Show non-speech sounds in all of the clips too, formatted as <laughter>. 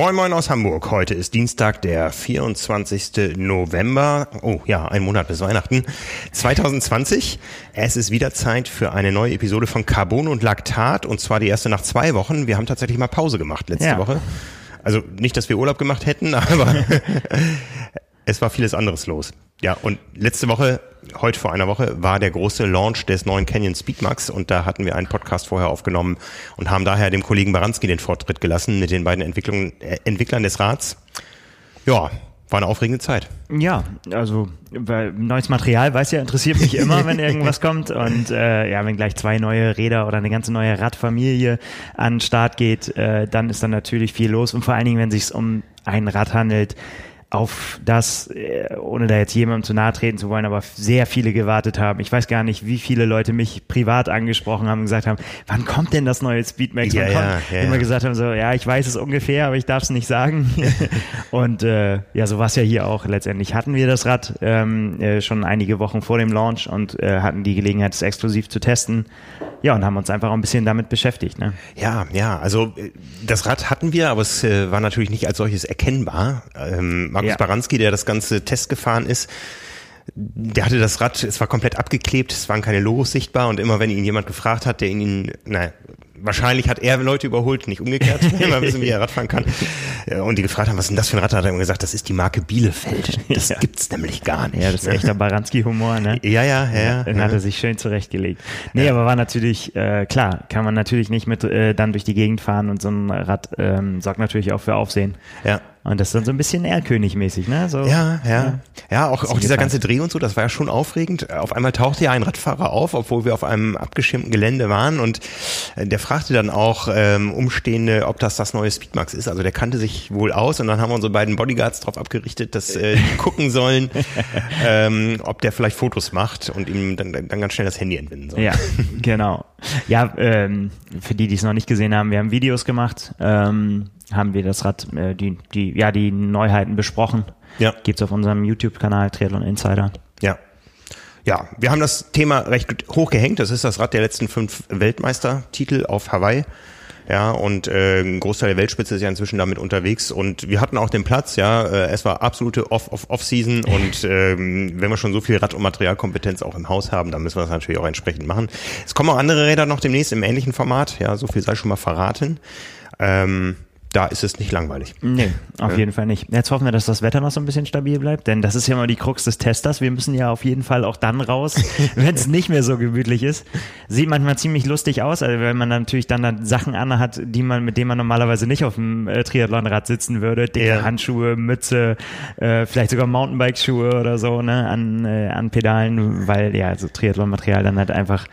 Moin Moin aus Hamburg. Heute ist Dienstag, der 24. November. Oh ja, ein Monat bis Weihnachten 2020. Es ist wieder Zeit für eine neue Episode von Carbon und Laktat und zwar die erste nach zwei Wochen. Wir haben tatsächlich mal Pause gemacht letzte ja. Woche. Also nicht, dass wir Urlaub gemacht hätten, <laughs> aber es war vieles anderes los. Ja, und letzte Woche, heute vor einer Woche, war der große Launch des neuen Canyon Speedmax und da hatten wir einen Podcast vorher aufgenommen und haben daher dem Kollegen Baranski den Vortritt gelassen mit den beiden Entwicklungen, äh, Entwicklern des Rads. Ja, war eine aufregende Zeit. Ja, also weil neues Material, weiß ja, interessiert mich immer, <laughs> wenn irgendwas kommt. Und äh, ja, wenn gleich zwei neue Räder oder eine ganze neue Radfamilie an den Start geht, äh, dann ist dann natürlich viel los. Und vor allen Dingen, wenn es sich um ein Rad handelt, auf das, äh, ohne da jetzt jemandem zu nahe treten zu wollen, aber sehr viele gewartet haben. Ich weiß gar nicht, wie viele Leute mich privat angesprochen haben und gesagt haben, wann kommt denn das neue Speedmax? Ja, ja, ja, immer gesagt haben so, ja, ich weiß es ungefähr, aber ich darf es nicht sagen. <laughs> und äh, ja, so war es ja hier auch. Letztendlich hatten wir das Rad ähm, äh, schon einige Wochen vor dem Launch und äh, hatten die Gelegenheit, es exklusiv zu testen. Ja, und haben uns einfach auch ein bisschen damit beschäftigt. Ne? Ja, ja, also äh, das Rad hatten wir, aber es äh, war natürlich nicht als solches erkennbar. Ähm, Markus ja. Baranski, der das ganze Test gefahren ist, der hatte das Rad, es war komplett abgeklebt, es waren keine Logos sichtbar und immer wenn ihn jemand gefragt hat, der ihn, naja, wahrscheinlich hat er Leute überholt, nicht umgekehrt, immer wissen, wie er Radfahren kann. Und die gefragt haben, was ist denn das für ein Rad? Hat er gesagt, das ist die Marke Bielefeld. <laughs> Das ja. gibt's nämlich gar nicht. Ja, das ist echter Baranski-Humor, ne? Ja, ja, ja. Dann ja. hat er sich schön zurechtgelegt. Nee, ja. aber war natürlich, äh, klar, kann man natürlich nicht mit äh, dann durch die Gegend fahren und so ein Rad ähm, sorgt natürlich auch für Aufsehen. Ja. Und das ist dann so ein bisschen Erlkönig-mäßig, ne? So, ja, ja. Ja, auch, auch dieser ganze Dreh und so, das war ja schon aufregend. Auf einmal tauchte ja ein Radfahrer auf, obwohl wir auf einem abgeschirmten Gelände waren und äh, der fragte dann auch ähm, Umstehende, ob das das neue Speedmax ist. Also der kannte sich wohl aus und dann haben wir unsere beiden Bodyguards darauf abgerichtet, dass äh, die gucken sollen, <laughs> ähm, ob der vielleicht Fotos macht und ihm dann, dann ganz schnell das Handy entwinden soll. Ja, genau. Ja, ähm, für die, die es noch nicht gesehen haben, wir haben Videos gemacht. Ähm, haben wir das Rad, äh, die, die, ja, die Neuheiten besprochen. Ja. Gibt's auf unserem YouTube-Kanal Triathlon Insider. Ja. Ja, wir haben das Thema recht hoch gehängt. Das ist das Rad der letzten fünf Weltmeistertitel auf Hawaii. Ja, und äh, ein Großteil der Weltspitze ist ja inzwischen damit unterwegs und wir hatten auch den Platz, ja, äh, es war absolute Off-Off-Off-Season <laughs> und ähm, wenn wir schon so viel Rad- und Materialkompetenz auch im Haus haben, dann müssen wir das natürlich auch entsprechend machen. Es kommen auch andere Räder noch demnächst im ähnlichen Format, ja, so viel sei schon mal verraten. Ähm, da ist es nicht langweilig. Nee, <laughs> auf ja. jeden Fall nicht. Jetzt hoffen wir, dass das Wetter noch so ein bisschen stabil bleibt, denn das ist ja immer die Krux des Testers. Wir müssen ja auf jeden Fall auch dann raus, <laughs> wenn es nicht mehr so gemütlich ist. Sieht manchmal ziemlich lustig aus, also wenn man natürlich dann, dann Sachen anhat, die man, mit denen man normalerweise nicht auf dem äh, Triathlonrad sitzen würde. Dicke ja. Handschuhe, Mütze, äh, vielleicht sogar Mountainbike-Schuhe oder so, ne, an, äh, an Pedalen, weil ja, so Triathlon-Material dann halt einfach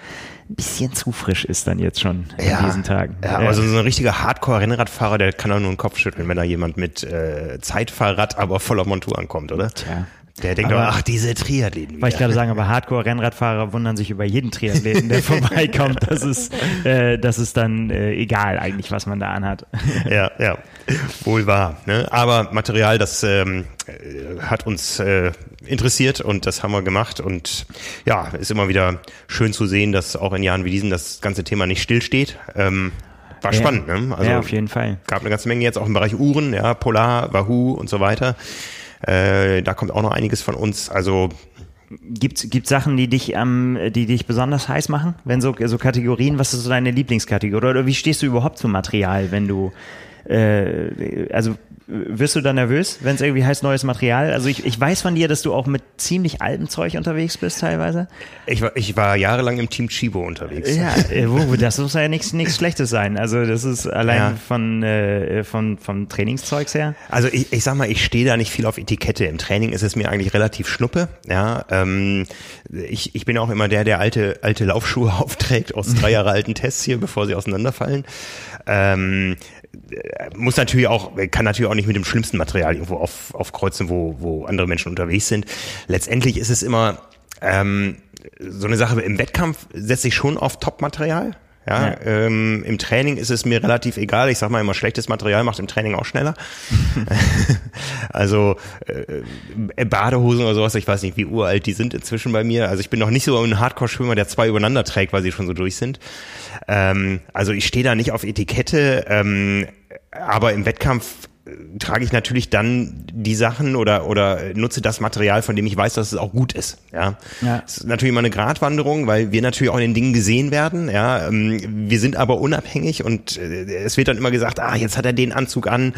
ein bisschen zu frisch ist dann jetzt schon ja, in diesen Tagen. Ja, also so ein richtiger Hardcore-Rennradfahrer, der kann auch nur den Kopf schütteln, wenn da jemand mit äh, Zeitfahrrad, aber voller Montur ankommt, oder? Tja. Der denkt aber, ach, diese Triathleten. Wollte ich gerade sagen, aber Hardcore-Rennradfahrer wundern sich über jeden Triathleten, der <laughs> vorbeikommt. Das ist, äh, das ist dann äh, egal eigentlich, was man da anhat. <laughs> Ja, ja, wohl wahr. Ne? Aber Material, das ähm, äh, hat uns äh, interessiert und das haben wir gemacht. Und ja, ist immer wieder schön zu sehen, dass auch in Jahren wie diesen das ganze Thema nicht stillsteht. Ähm, war ja, spannend, ne? Also ja, auf jeden Fall. Gab eine ganze Menge jetzt auch im Bereich Uhren, ja, Polar, Wahoo und so weiter. Äh, da kommt auch noch einiges von uns. Also Gibt gibt Sachen, die dich ähm, die dich besonders heiß machen? Wenn so so Kategorien, was ist so deine Lieblingskategorie oder, oder wie stehst du überhaupt zum Material, wenn du äh, also wirst du da nervös, wenn es irgendwie heißt neues Material? Also ich, ich weiß von dir, dass du auch mit ziemlich altem Zeug unterwegs bist teilweise. Ich war, ich war jahrelang im Team Chibo unterwegs. Ja, äh, das muss ja nichts nichts Schlechtes sein. Also das ist allein ja. von, äh, von vom Trainingszeugs her. Also ich, ich sag mal, ich stehe da nicht viel auf Etikette. Im Training ist es mir eigentlich relativ schnuppe. Ja, ähm, ich, ich bin auch immer der, der alte alte Laufschuhe <laughs> aufträgt aus drei Jahre alten Tests hier, bevor sie auseinanderfallen. Ähm, muss natürlich auch, kann natürlich auch nicht mit dem schlimmsten Material irgendwo auf, aufkreuzen, wo, wo andere Menschen unterwegs sind. Letztendlich ist es immer ähm, so eine Sache, im Wettkampf setze ich schon auf Top-Material. Ja, ja. Ähm, im Training ist es mir relativ egal. Ich sag mal immer, schlechtes Material macht im Training auch schneller. <laughs> also äh, Badehosen oder sowas, ich weiß nicht, wie uralt die sind inzwischen bei mir. Also ich bin noch nicht so ein Hardcore-Schwimmer, der zwei übereinander trägt, weil sie schon so durch sind. Ähm, also ich stehe da nicht auf Etikette, ähm, aber im Wettkampf trage ich natürlich dann die Sachen oder, oder nutze das Material, von dem ich weiß, dass es auch gut ist. Ja. ja. Das ist natürlich immer eine Gratwanderung, weil wir natürlich auch in den Dingen gesehen werden. Ja. Ähm, wir sind aber unabhängig und äh, es wird dann immer gesagt, ah, jetzt hat er den Anzug an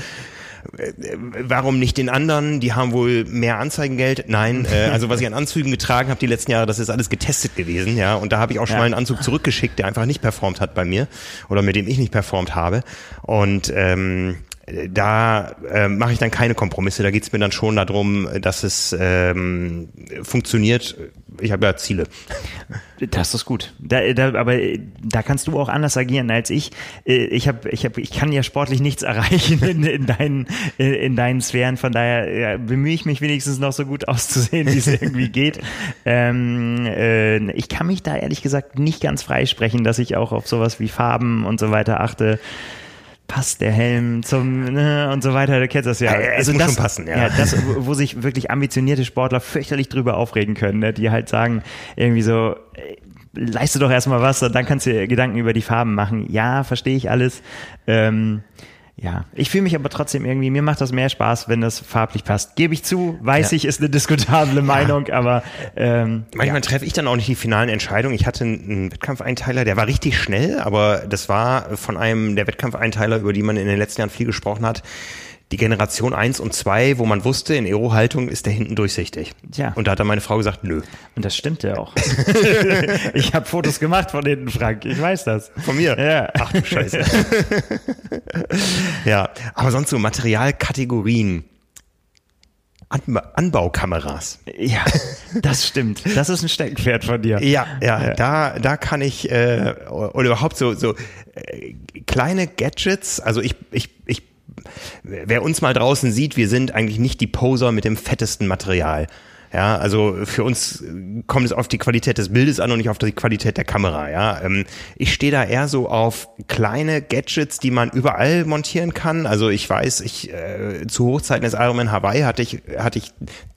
warum nicht den anderen? Die haben wohl mehr Anzeigengeld. Nein, äh, <laughs> also was ich an Anzügen getragen habe die letzten Jahre, das ist alles getestet gewesen, ja. Und da habe ich auch schon ja. mal einen Anzug zurückgeschickt, der einfach nicht performt hat bei mir oder mit dem ich nicht performt habe. Und ähm, da äh, mache ich dann keine Kompromisse. Da geht es mir dann schon darum, dass es ähm, funktioniert. Ich habe ja Ziele. Das ist gut. Da, da, aber äh, da kannst du auch anders agieren als ich. Äh, ich habe, ich habe, ich kann ja sportlich nichts <laughs> erreichen in, in deinen, in deinen Sphären. Von daher ja, bemühe ich mich wenigstens noch so gut auszusehen, wie es <laughs> irgendwie geht. Ähm, äh, ich kann mich da ehrlich gesagt nicht ganz freisprechen, dass ich auch auf sowas wie Farben und so weiter achte passt der Helm zum ne, und so weiter. Du kennst das ja. ja also das, passen, ja. ja. Das, <laughs> wo sich wirklich ambitionierte Sportler fürchterlich drüber aufregen können, ne, die halt sagen irgendwie so, leiste doch erstmal was und dann kannst du dir Gedanken über die Farben machen. Ja, verstehe ich alles. Ähm, ja, ich fühle mich aber trotzdem irgendwie, mir macht das mehr Spaß, wenn das farblich passt. Gebe ich zu, weiß ja. ich, ist eine diskutable Meinung, ja. aber ähm, manchmal ja. treffe ich dann auch nicht die finalen Entscheidungen. Ich hatte einen Wettkampfeinteiler, der war richtig schnell, aber das war von einem der Wettkampfeinteiler, über die man in den letzten Jahren viel gesprochen hat die Generation 1 und 2, wo man wusste, in Aero-Haltung ist der hinten durchsichtig. Ja. Und da hat dann meine Frau gesagt, nö. Und das stimmt ja auch. <laughs> ich habe Fotos gemacht von hinten, Frank. Ich weiß das. Von mir? Ja. Ach du Scheiße. <laughs> ja, aber sonst so Materialkategorien. Anba Anbaukameras. Ja, das stimmt. Das ist ein Steckenpferd von dir. Ja, ja, ja. da da kann ich äh, oder überhaupt so so äh, kleine Gadgets. Also ich ich ich wer uns mal draußen sieht, wir sind eigentlich nicht die Poser mit dem fettesten Material. Ja, also für uns kommt es auf die Qualität des Bildes an und nicht auf die Qualität der Kamera. Ja, ähm, ich stehe da eher so auf kleine Gadgets, die man überall montieren kann. Also ich weiß, ich äh, zu Hochzeiten des Ironman Hawaii hatte ich hatte ich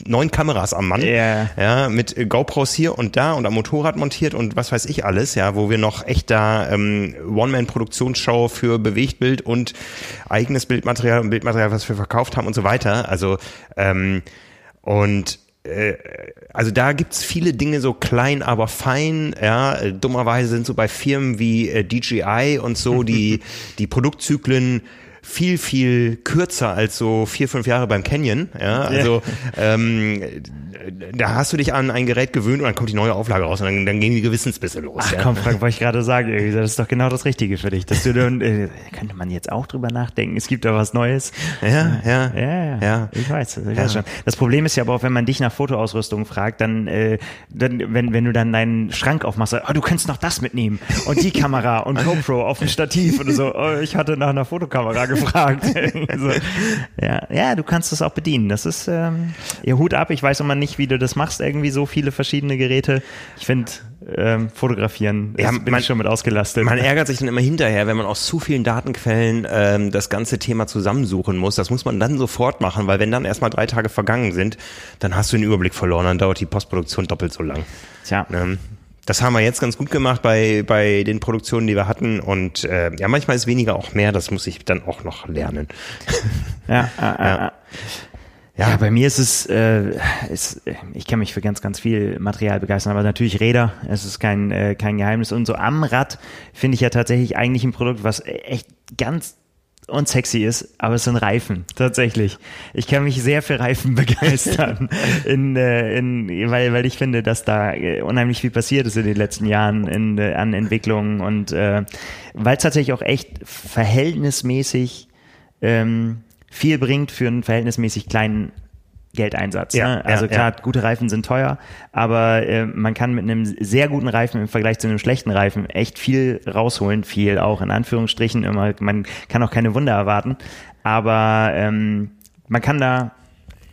neun Kameras am Mann, yeah. ja, mit GoPros hier und da und am Motorrad montiert und was weiß ich alles, ja, wo wir noch echt da ähm, One-Man-Produktionsshow für Bewegtbild und eigenes Bildmaterial und Bildmaterial, was wir verkauft haben und so weiter. Also ähm, und äh, also da gibt's viele Dinge so klein, aber fein. Ja, dummerweise sind so bei Firmen wie äh, DJI und so die <laughs> die Produktzyklen viel, viel kürzer als so vier, fünf Jahre beim Canyon. Ja, also yeah. ähm, da hast du dich an ein Gerät gewöhnt und dann kommt die neue Auflage raus und dann, dann gehen die Gewissensbisse los. Ach ja. komm, Frank, wollte ich gerade sagen, das ist doch genau das Richtige für dich. Dass du dann, äh, könnte man jetzt auch drüber nachdenken, es gibt da was Neues. Ja, ja. Ja, ja. ja. Ich weiß, ich ja. weiß schon. Das Problem ist ja aber auch, wenn man dich nach Fotoausrüstung fragt, dann, äh, dann wenn, wenn du dann deinen Schrank aufmachst, oh, du könntest noch das mitnehmen und die Kamera und <laughs> GoPro auf dem Stativ oder so. Oh, ich hatte nach einer Fotokamera gefragt. <laughs> so. ja, ja, du kannst das auch bedienen. Das ist ähm, ihr Hut ab. Ich weiß immer nicht, wie du das machst, irgendwie so viele verschiedene Geräte. Ich finde ähm, fotografieren, ja, bin man, ich schon mit ausgelastet. Man ärgert sich dann immer hinterher, wenn man aus zu vielen Datenquellen ähm, das ganze Thema zusammensuchen muss. Das muss man dann sofort machen, weil wenn dann erstmal drei Tage vergangen sind, dann hast du den Überblick verloren, dann dauert die Postproduktion doppelt so lang. Tja. Ähm, das haben wir jetzt ganz gut gemacht bei, bei den Produktionen, die wir hatten. Und äh, ja, manchmal ist weniger auch mehr. Das muss ich dann auch noch lernen. <laughs> Ja, äh, ja. Äh, ja. ja, bei mir ist es, äh, ist, ich kann mich für ganz, ganz viel Material begeistern, aber natürlich Räder, es ist kein, äh, kein Geheimnis. Und so am Rad finde ich ja tatsächlich eigentlich ein Produkt, was echt ganz und sexy ist, aber es sind Reifen, tatsächlich. Ich kann mich sehr für Reifen <laughs> begeistern, in, äh, in, weil, weil ich finde, dass da äh, unheimlich viel passiert ist in den letzten Jahren in, äh, an Entwicklungen und äh, weil es tatsächlich auch echt verhältnismäßig ähm, viel bringt für einen verhältnismäßig kleinen Geldeinsatz. Ja, ne? Also ja, klar, ja. gute Reifen sind teuer, aber äh, man kann mit einem sehr guten Reifen im Vergleich zu einem schlechten Reifen echt viel rausholen, viel auch in Anführungsstrichen immer. Man kann auch keine Wunder erwarten, aber ähm, man kann da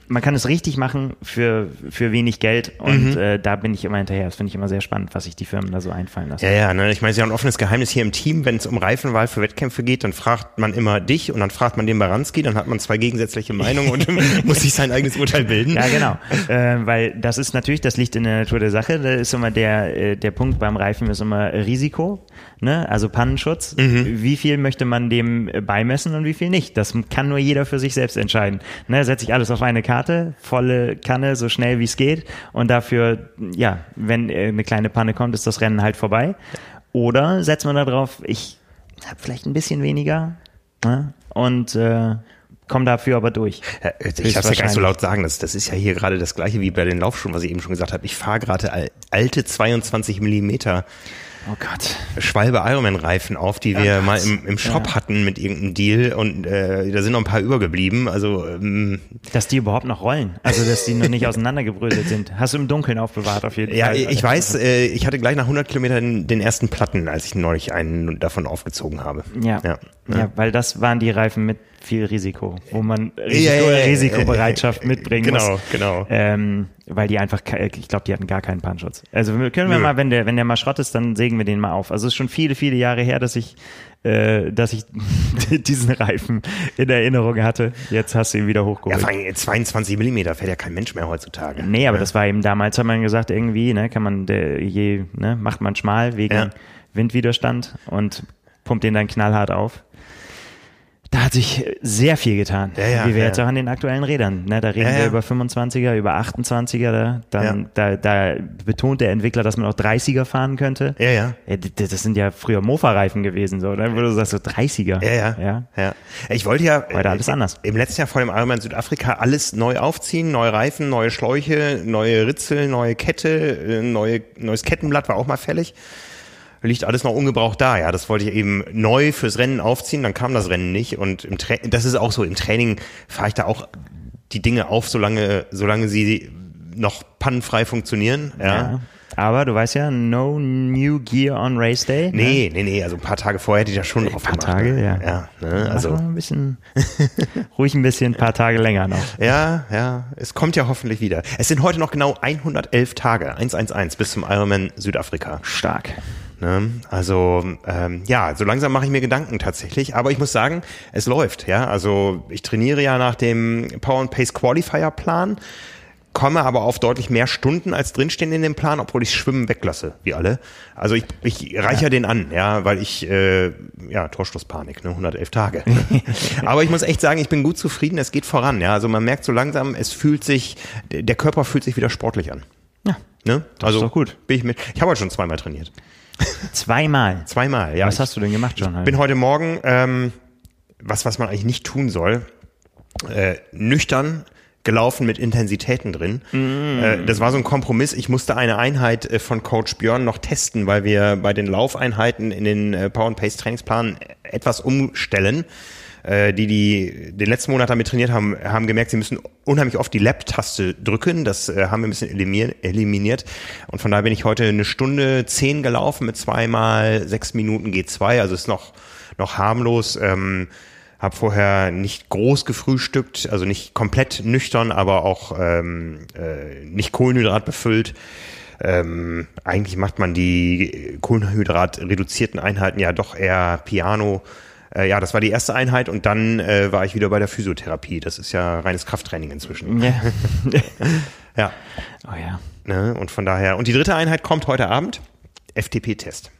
man kann es richtig machen für, für wenig Geld und mhm. äh, da bin ich immer hinterher. Das finde ich immer sehr spannend, was sich die Firmen da so einfallen lassen. Ja, ja, ne? ich meine, es ist ja ein offenes Geheimnis hier im Team, wenn es um Reifenwahl für Wettkämpfe geht, dann fragt man immer dich und dann fragt man den Baranski, dann hat man zwei gegensätzliche Meinungen und <laughs> muss sich sein eigenes Urteil bilden. Ja, genau. Äh, weil das ist natürlich, das liegt in der Natur der Sache. Da ist immer der, äh, der Punkt beim Reifen ist immer Risiko, ne? also Pannenschutz. Mhm. Wie viel möchte man dem beimessen und wie viel nicht? Das kann nur jeder für sich selbst entscheiden. Ne? Setze ich alles auf eine Karte, volle Kanne, so schnell wie es geht und dafür, ja, wenn eine kleine Panne kommt, ist das Rennen halt vorbei. Oder setzt man da drauf, ich habe vielleicht ein bisschen weniger ne? und äh, komme dafür aber durch. Ja, ich darf es ja gar nicht so laut sagen, das, das ist ja hier gerade das gleiche wie bei den Laufschuhen, was ich eben schon gesagt habe. Ich fahre gerade alte 22 Millimeter Oh Gott. Schwalbe Ironman-Reifen auf, die wir oh mal im, im Shop ja. hatten mit irgendeinem Deal und äh, da sind noch ein paar übergeblieben. Also ähm, dass die überhaupt noch rollen, also dass die noch nicht <laughs> auseinandergebröselt sind. Hast du im Dunkeln aufbewahrt auf jeden ja, Fall. Ja, ich weiß, äh, ich hatte gleich nach 100 Kilometern den ersten Platten, als ich neulich einen davon aufgezogen habe. Ja, ja, ja. weil das waren die Reifen mit viel Risiko, wo man Risiko, ja, ja, Risikobereitschaft mitbringen genau, muss. Genau, genau. Ähm, weil die einfach, ich glaube, die hatten gar keinen Pannschutz. Also können wir Nö. mal, wenn der, wenn der mal Schrott ist, dann sägen wir den mal auf. Also es ist schon viele, viele Jahre her, dass ich, äh, dass ich <laughs> diesen Reifen in Erinnerung hatte. Jetzt hast du ihn wieder hochgeholt. Ja, vor allem 22 Millimeter fährt ja kein Mensch mehr heutzutage. Nee, aber ja. das war eben damals, hat man gesagt, irgendwie, ne, kann man, der, je, ne, macht man schmal wegen ja. Windwiderstand und pumpt den dann knallhart auf. Da hat sich sehr viel getan, ja, ja, wie wir ja. jetzt auch an den aktuellen Rädern. Ne, da reden wir über 25er, über 28er. Da, dann, da, da betont der Entwickler, dass man auch 30er fahren könnte. Ja, ja. Das sind ja früher Mofa-Reifen gewesen, so. Dann würde du sagst so 30er. Ja, ja, ja. Ich wollte ja heute alles anders. Im letzten Jahr vor dem Ironman Südafrika alles neu aufziehen, neue Reifen, neue Schläuche, neue Ritzel, neue Kette, äh, neue, neues Kettenblatt war auch mal fällig liegt alles noch ungebraucht da. Ja, das wollte ich eben neu fürs Rennen aufziehen, dann kam das Rennen nicht. Und im Tra das ist auch so, im Training fahre ich da auch die Dinge auf, solange, solange sie noch pannenfrei funktionieren. Ja. ja. Aber du weißt ja, no new gear on Race Day. Nee, ne? nee, nee, also ein paar Tage vorher hätte ich das schon drauf gemacht. Ein paar Tage, ne? ja. Ja, ne? also ein bisschen, <laughs> ruhig ein bisschen, ein paar Tage länger noch. Ja, ja, es kommt ja hoffentlich wieder. Es sind heute noch genau 111 Tage, 111 bis zum Ironman Südafrika. Stark. Ne? Also ähm, ja, so langsam mache ich mir Gedanken tatsächlich, aber ich muss sagen, es läuft. Ja, also ich trainiere ja nach dem Power and Pace Qualifier Plan, komme aber auf deutlich mehr Stunden als drinstehen in dem Plan, obwohl ich Schwimmen weglasse, wie alle. Also ich, ich reiche ja. den an, ja, weil ich äh, ja Torstoßpanik, ne, 111 Tage. <laughs> aber ich muss echt sagen, ich bin gut zufrieden. Es geht voran. Ja, also man merkt so langsam, es fühlt sich, der Körper fühlt sich wieder sportlich an. Ja, ne? Das also gut. Bin ich mit. Ich habe heute schon zweimal trainiert. Zweimal. Zweimal, ja. Was hast du denn gemacht, John? Ich bin heute Morgen, ähm, was, was man eigentlich nicht tun soll, äh, nüchtern gelaufen mit Intensitäten drin. Mm. Äh, das war so ein Kompromiss. Ich musste eine Einheit äh, von Coach Björn noch testen, weil wir bei den Laufeinheiten in den äh, Power and Pace Trainingsplan etwas umstellen äh, die, die den letzten Monat damit trainiert haben, haben gemerkt, sie müssen unheimlich oft die Lab-Taste drücken. Das äh, haben wir ein bisschen eliminiert. Und von daher bin ich heute eine Stunde zehn gelaufen mit zweimal sechs Minuten G2. Also ist noch, noch harmlos. Ähm, habe vorher nicht groß gefrühstückt, also nicht komplett nüchtern, aber auch ähm, äh, nicht Kohlenhydrat befüllt. Ähm, eigentlich macht man die Kohlenhydrat reduzierten Einheiten ja doch eher Piano äh, ja, das war die erste Einheit und dann äh, war ich wieder bei der Physiotherapie. Das ist ja reines Krafttraining inzwischen. Ja. <laughs> <laughs> ja. Oh ja. Ne? Und von daher, und die dritte Einheit kommt heute Abend. FTP-Test.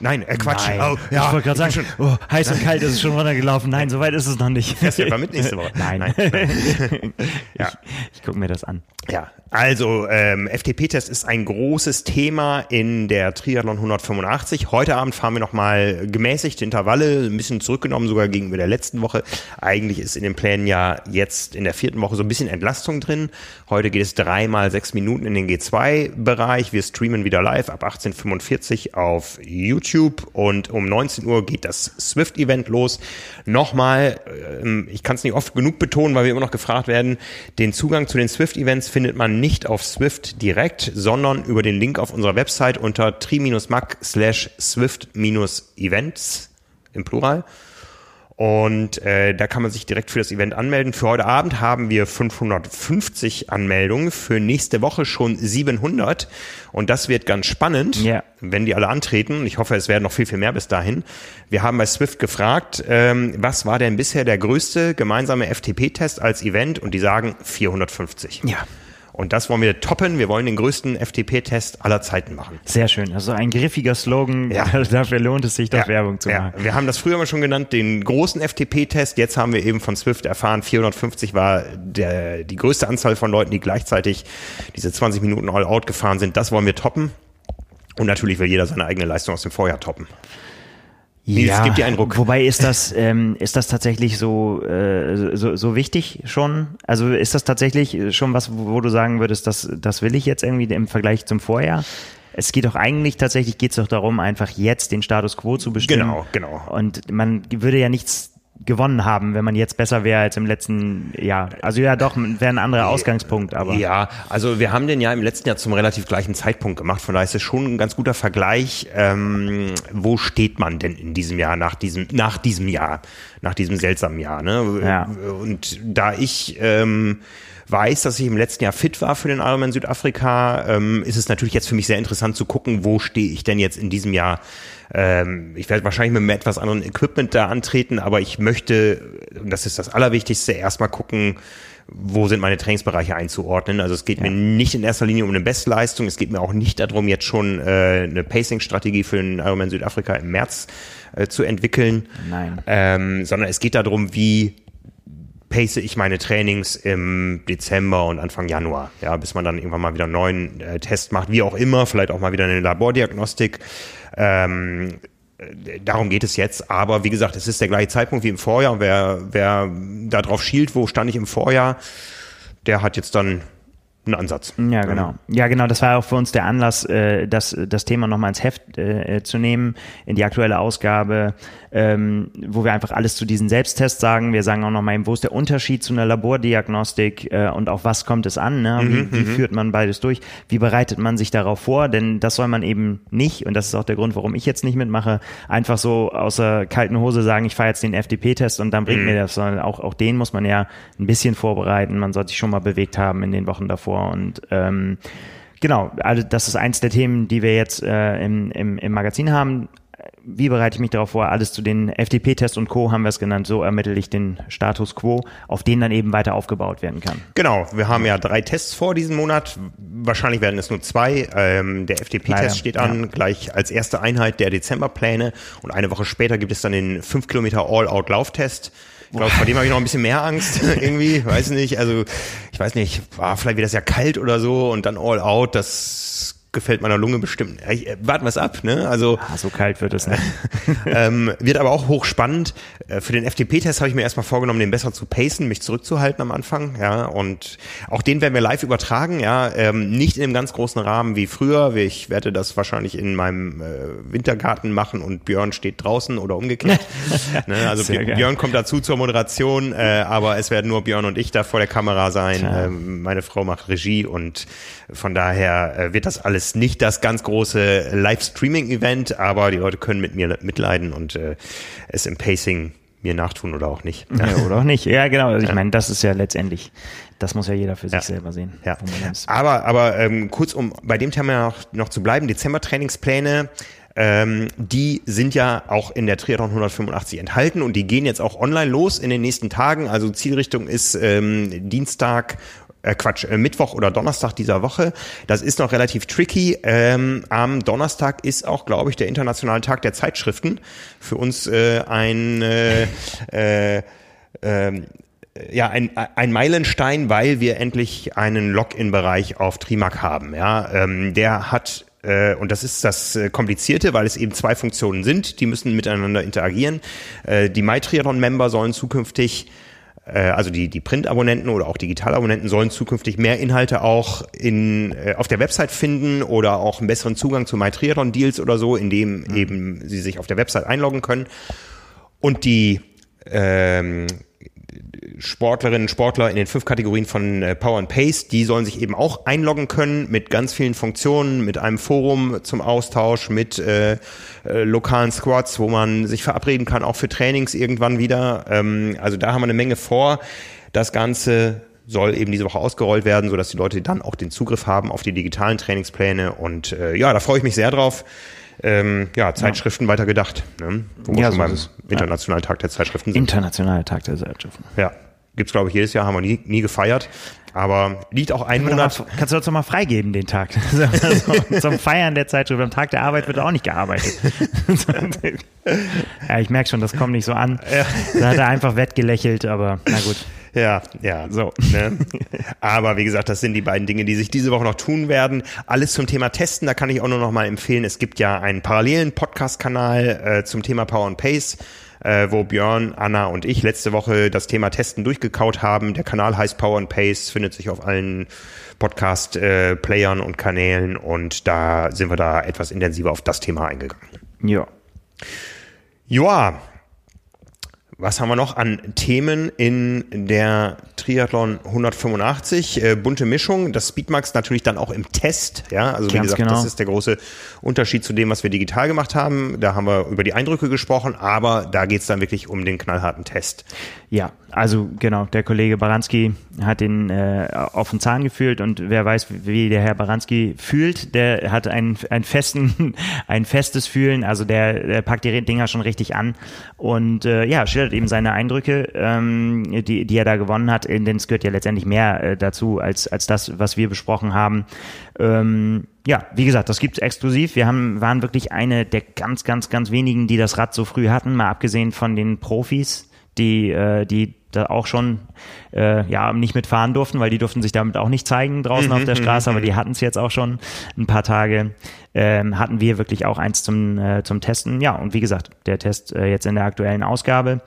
Nein, äh, Quatsch. Nein. Oh, ja, ich wollte gerade sagen, oh, heiß und kalt ist es schon runtergelaufen. Nein, so weit ist es noch nicht. Fährst du mit nächste Woche? Nein. Nein. Nein. <laughs> ja. Ich, ich gucke mir das an. Ja, also ähm, FTP-Test ist ein großes Thema in der Triathlon 185. Heute Abend fahren wir nochmal gemäßigte Intervalle, ein bisschen zurückgenommen sogar gegenüber der letzten Woche. Eigentlich ist in den Plänen ja jetzt in der vierten Woche so ein bisschen Entlastung drin. Heute geht es dreimal sechs Minuten in den G2-Bereich. Wir streamen wieder live ab 18.45 auf YouTube und um 19 Uhr geht das Swift-Event los. Nochmal, ähm, ich kann es nicht oft genug betonen, weil wir immer noch gefragt werden, den Zugang zu den Swift-Events findet man nicht auf Swift direkt, sondern über den Link auf unserer Website unter tri-mac slash swift-events im Plural. Und äh, da kann man sich direkt für das Event anmelden. Für heute Abend haben wir 550 Anmeldungen, für nächste Woche schon 700. Und das wird ganz spannend, Ja. wenn die alle antreten. Ich hoffe, es werden noch viel, viel mehr bis dahin. Wir haben bei Swift gefragt, ähm, was war denn bisher der größte gemeinsame FTP-Test als Event? Und die sagen 450. Ja. Und das wollen wir toppen. Wir wollen den größten FTP-Test aller Zeiten machen. Sehr schön. Also ein griffiger Slogan. Ja. <laughs> Dafür lohnt es sich doch Werbung zu ja. machen. Wir haben das früher mal schon genannt, den großen FTP-Test. Jetzt haben wir eben von Swift erfahren, 450 war der, die größte Anzahl von Leuten, die gleichzeitig diese 20 Minuten All-Out gefahren sind. Das wollen wir toppen. Und natürlich will jeder seine eigene Leistung aus dem Vorjahr toppen. Nils, gib dir einen Ruck. Wobei ist das ähm, ist das tatsächlich so, äh, so so wichtig schon? Also ist das tatsächlich schon was, wo du sagen würdest, das das will ich jetzt irgendwie im Vergleich zum Vorjahr? Es geht doch eigentlich tatsächlich geht es doch darum, einfach jetzt den Status quo zu bestimmen. Genau, genau. Und man würde ja nichts gewonnen haben, wenn man jetzt besser wäre als im letzten Jahr. Also ja, doch, wäre ein anderer Ausgangspunkt, aber Ja, also wir haben den ja im letzten Jahr zum relativ gleichen Zeitpunkt gemacht. Von daher ist es schon ein ganz guter Vergleich. Ähm, wo steht man denn in diesem Jahr nach diesem nach diesem Jahr, nach diesem seltsamen Jahr? Ne? Ja. Und da ich ähm, weiß, dass ich im letzten Jahr fit war für den Ironman Südafrika, ähm, ist es natürlich jetzt für mich sehr interessant zu gucken, wo stehe ich denn jetzt in diesem Jahr. Ähm, ich werde wahrscheinlich mit einem etwas anderen Equipment da antreten, aber ich möchte, und das ist das Allerwichtigste, erstmal gucken, wo sind meine Trainingsbereiche einzuordnen. Also es geht mir nicht in erster Linie um eine Bestleistung, es geht mir auch nicht darum, jetzt schon äh, eine Pacing-Strategie für den Ironman Südafrika im März äh, zu entwickeln, Nein. ähm, sondern es geht darum, wie pace ich meine Trainings im Dezember und Anfang Januar, ja, bis man dann irgendwann mal wieder einen neuen äh, Test macht, wie auch immer, vielleicht auch mal wieder eine Labordiagnostik. Ähm, äh, darum geht es jetzt, aber wie gesagt, es ist der gleiche Zeitpunkt wie im Vorjahr und wer, wer da drauf schielt, wo stand ich im Vorjahr, der hat jetzt dann einen Ansatz. Ja, genau. Ja, genau. Das war auch für uns der Anlass, äh, das, das Thema nochmal ins Heft äh, zu nehmen, in die aktuelle Ausgabe, ähm, wo wir einfach alles zu diesen Selbsttests sagen. Wir sagen auch nochmal, wo ist der Unterschied zu einer Labordiagnostik äh, und auf was kommt es an? Ne? Wie, wie führt man beides durch? Wie bereitet man sich darauf vor? Denn das soll man eben nicht, und das ist auch der Grund, warum ich jetzt nicht mitmache, einfach so außer kalten Hose sagen, ich fahre jetzt den FDP-Test und dann bringt mir das, sondern auch, auch den muss man ja ein bisschen vorbereiten. Man sollte sich schon mal bewegt haben in den Wochen davor und ähm, Genau, also das ist eins der Themen, die wir jetzt äh, im, im, im Magazin haben. Wie bereite ich mich darauf vor? Alles zu den FDP-Tests und Co. haben wir es genannt. So ermittle ich den Status quo, auf den dann eben weiter aufgebaut werden kann. Genau, wir haben ja drei Tests vor diesen Monat. Wahrscheinlich werden es nur zwei. Ähm, der FDP-Test steht an, ja. gleich als erste Einheit der Dezemberpläne. Und eine Woche später gibt es dann den 5 Kilometer All-Out-Lauftest. Ich glaube, vor dem habe ich noch ein bisschen mehr Angst <laughs> irgendwie. Weiß nicht. Also ich weiß nicht, war vielleicht wird das ja kalt oder so und dann All-Out. Das gefällt meiner Lunge bestimmt. Ich, äh, warten wir es ab. Ne? Also Ah, so kalt wird es nicht. <laughs> ähm, wird aber auch hochspannend. Äh, Für den FDP-Test habe ich mir erstmal vorgenommen, den besser zu pacen, mich zurückzuhalten am Anfang. Ja, und auch den werden wir live übertragen. Ja, ähm, nicht in einem ganz großen Rahmen wie früher. Ich werde das wahrscheinlich in meinem äh, Wintergarten machen und Björn steht draußen oder umgekehrt. <laughs> ne, also Sehr geil. Björn kommt dazu zur Moderation, äh, aber es werden nur Björn und ich da vor der Kamera sein. Ähm, meine Frau macht Regie und von daher äh, wird das alles nicht das ganz große Livestreaming-Event, aber die Leute können mit mir mitleiden und äh, es im Pacing mir nachtun oder auch nicht. Ja, oder auch nicht. Ja, genau. Also ich meine, das ist ja letztendlich, das muss ja jeder für sich Ja. selber sehen. Ja. ist. Aber, aber ähm, kurz, um bei dem Thema noch, noch zu bleiben, Dezember-Trainingspläne, ähm, die sind ja auch in der Triathlon 185 enthalten und die gehen jetzt auch online los in den nächsten Tagen. Also Zielrichtung ist ähm, Dienstag, äh, Quatsch, äh, Mittwoch oder Donnerstag dieser Woche. Das ist noch relativ tricky. Ähm, am Donnerstag ist auch, glaube ich, der internationale Tag der Zeitschriften. Für uns äh, ein äh, äh, ähm, ja, ein, ein Meilenstein, weil wir endlich einen Login-Bereich auf Trimac haben. Ja, ähm, der hat äh, und das ist das äh, Komplizierte, weil es eben zwei Funktionen sind, die müssen miteinander interagieren. Äh, die MyTriathlon-Member sollen zukünftig äh, also die, die Print-Abonnenten oder auch Digital-Abonnenten sollen zukünftig mehr Inhalte auch in, äh, auf der Website finden oder auch einen besseren Zugang zu MyTriathlon-Deals oder so, indem eben sie sich auf der Website einloggen können. Und die ähm, Sportlerinnen und Sportler in den fünf Kategorien von äh, Power and Pace, die sollen sich eben auch einloggen können mit ganz vielen Funktionen, mit einem Forum zum Austausch, mit äh, äh, lokalen Squads, wo man sich verabreden kann, auch für Trainings irgendwann wieder. Ähm, also da haben wir eine Menge vor. Das Ganze soll eben diese Woche ausgerollt werden, sodass die Leute dann auch den Zugriff haben auf die digitalen Trainingspläne. Und äh, ja, da freue ich mich sehr drauf. Ähm, ja, Zeitschriften ja. weiter gedacht, ne? wo wir ja, schon so beim Internationalen. Tag der Zeitschriften sind. Internationaler Tag der Zeitschriften. Ja, gibt's glaube ich jedes Jahr, haben wir nie, nie gefeiert. Aber liegt auch ein Monat. Mal, kannst du uns doch mal freigeben, den Tag. <laughs> so, zum Feiern der Zeitschrift. Am Tag der Arbeit wird auch nicht gearbeitet. <laughs> ja, ich merke schon, das kommt nicht so an. Da hat er einfach wettgelächelt, aber na gut. Ja, ja, so. Ne? Aber wie gesagt, das sind die beiden Dinge, die sich diese Woche noch tun werden. Alles zum Thema Testen, da kann ich auch nur noch mal empfehlen. Es gibt ja einen parallelen Podcast-Kanal äh, zum Thema Power and Pace äh, wo Björn, Anna und ich letzte Woche das Thema Testen durchgekaut haben. Der Kanal heißt Power and Pace, findet sich auf allen Podcast-Playern äh, und Kanälen und da sind wir da etwas intensiver auf das Thema eingegangen. Ja. Ja, was haben wir noch an Themen in der Triathlon 185? Äh, bunte Mischung, das Speedmax natürlich dann auch im Test. Ja, also wie Ganz gesagt, genau. das ist der große Unterschied zu dem, was wir digital gemacht haben. Da haben wir über die Eindrücke gesprochen, aber da geht's dann wirklich um den knallharten Test. Ja, also genau, der Kollege Baranski hat ihn äh, auf den Zahn gefühlt und wer weiß, wie der Herr Baranski fühlt, der hat ein, ein, festen, <laughs> ein festes Fühlen, also der, der packt die Dinger schon richtig an und äh, ja, schildert eben seine Eindrücke, ähm, die, die er da gewonnen hat, denn es gehört ja letztendlich mehr äh, dazu als, als das, was wir besprochen haben. Ähm, ja, wie gesagt, das gibt's exklusiv. Wir haben, waren wirklich eine der ganz, ganz, ganz wenigen, die das Rad so früh hatten, mal abgesehen von den Profis, die, äh, die da auch schon äh, ja nicht mitfahren durften, weil die durften sich damit auch nicht zeigen draußen mhm, auf der mhm, Straße, aber mhm. die hatten es jetzt auch schon ein paar Tage. Ähm, hatten wir wirklich auch eins zum, äh, zum Testen. Ja, und wie gesagt, der Test äh, jetzt in der aktuellen Ausgabe.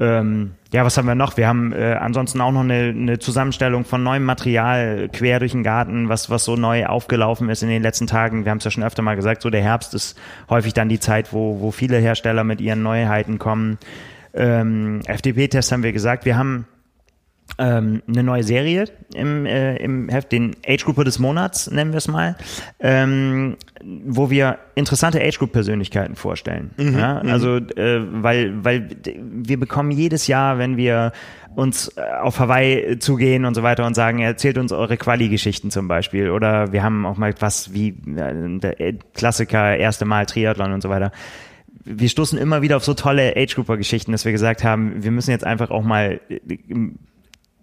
Ähm, ja, was haben wir noch? Wir haben äh, ansonsten auch noch eine, eine Zusammenstellung von neuem Material quer durch den Garten, was, was so neu aufgelaufen ist in den letzten Tagen. Wir haben es ja schon öfter mal gesagt, so der Herbst ist häufig dann die Zeit, wo, wo viele Hersteller mit ihren Neuheiten kommen. Ähm, FDP-Test haben wir gesagt, wir haben ähm, eine neue Serie im, äh, im Heft, den Age Grouper des Monats, nennen wir es mal, ähm, wo wir interessante Age Group Persönlichkeiten vorstellen. Mhm, ja? Mhm. Also, äh, weil, weil wir bekommen jedes Jahr, wenn wir uns äh, auf Hawaii zugehen und so weiter und sagen, erzählt uns eure Quali-Geschichten zum Beispiel. Oder wir haben auch mal was wie äh, der Klassiker, erste Mal Triathlon und so weiter wir stoßen immer wieder auf so tolle Age-Grouper-Geschichten, dass wir gesagt haben, wir müssen jetzt einfach auch mal äh,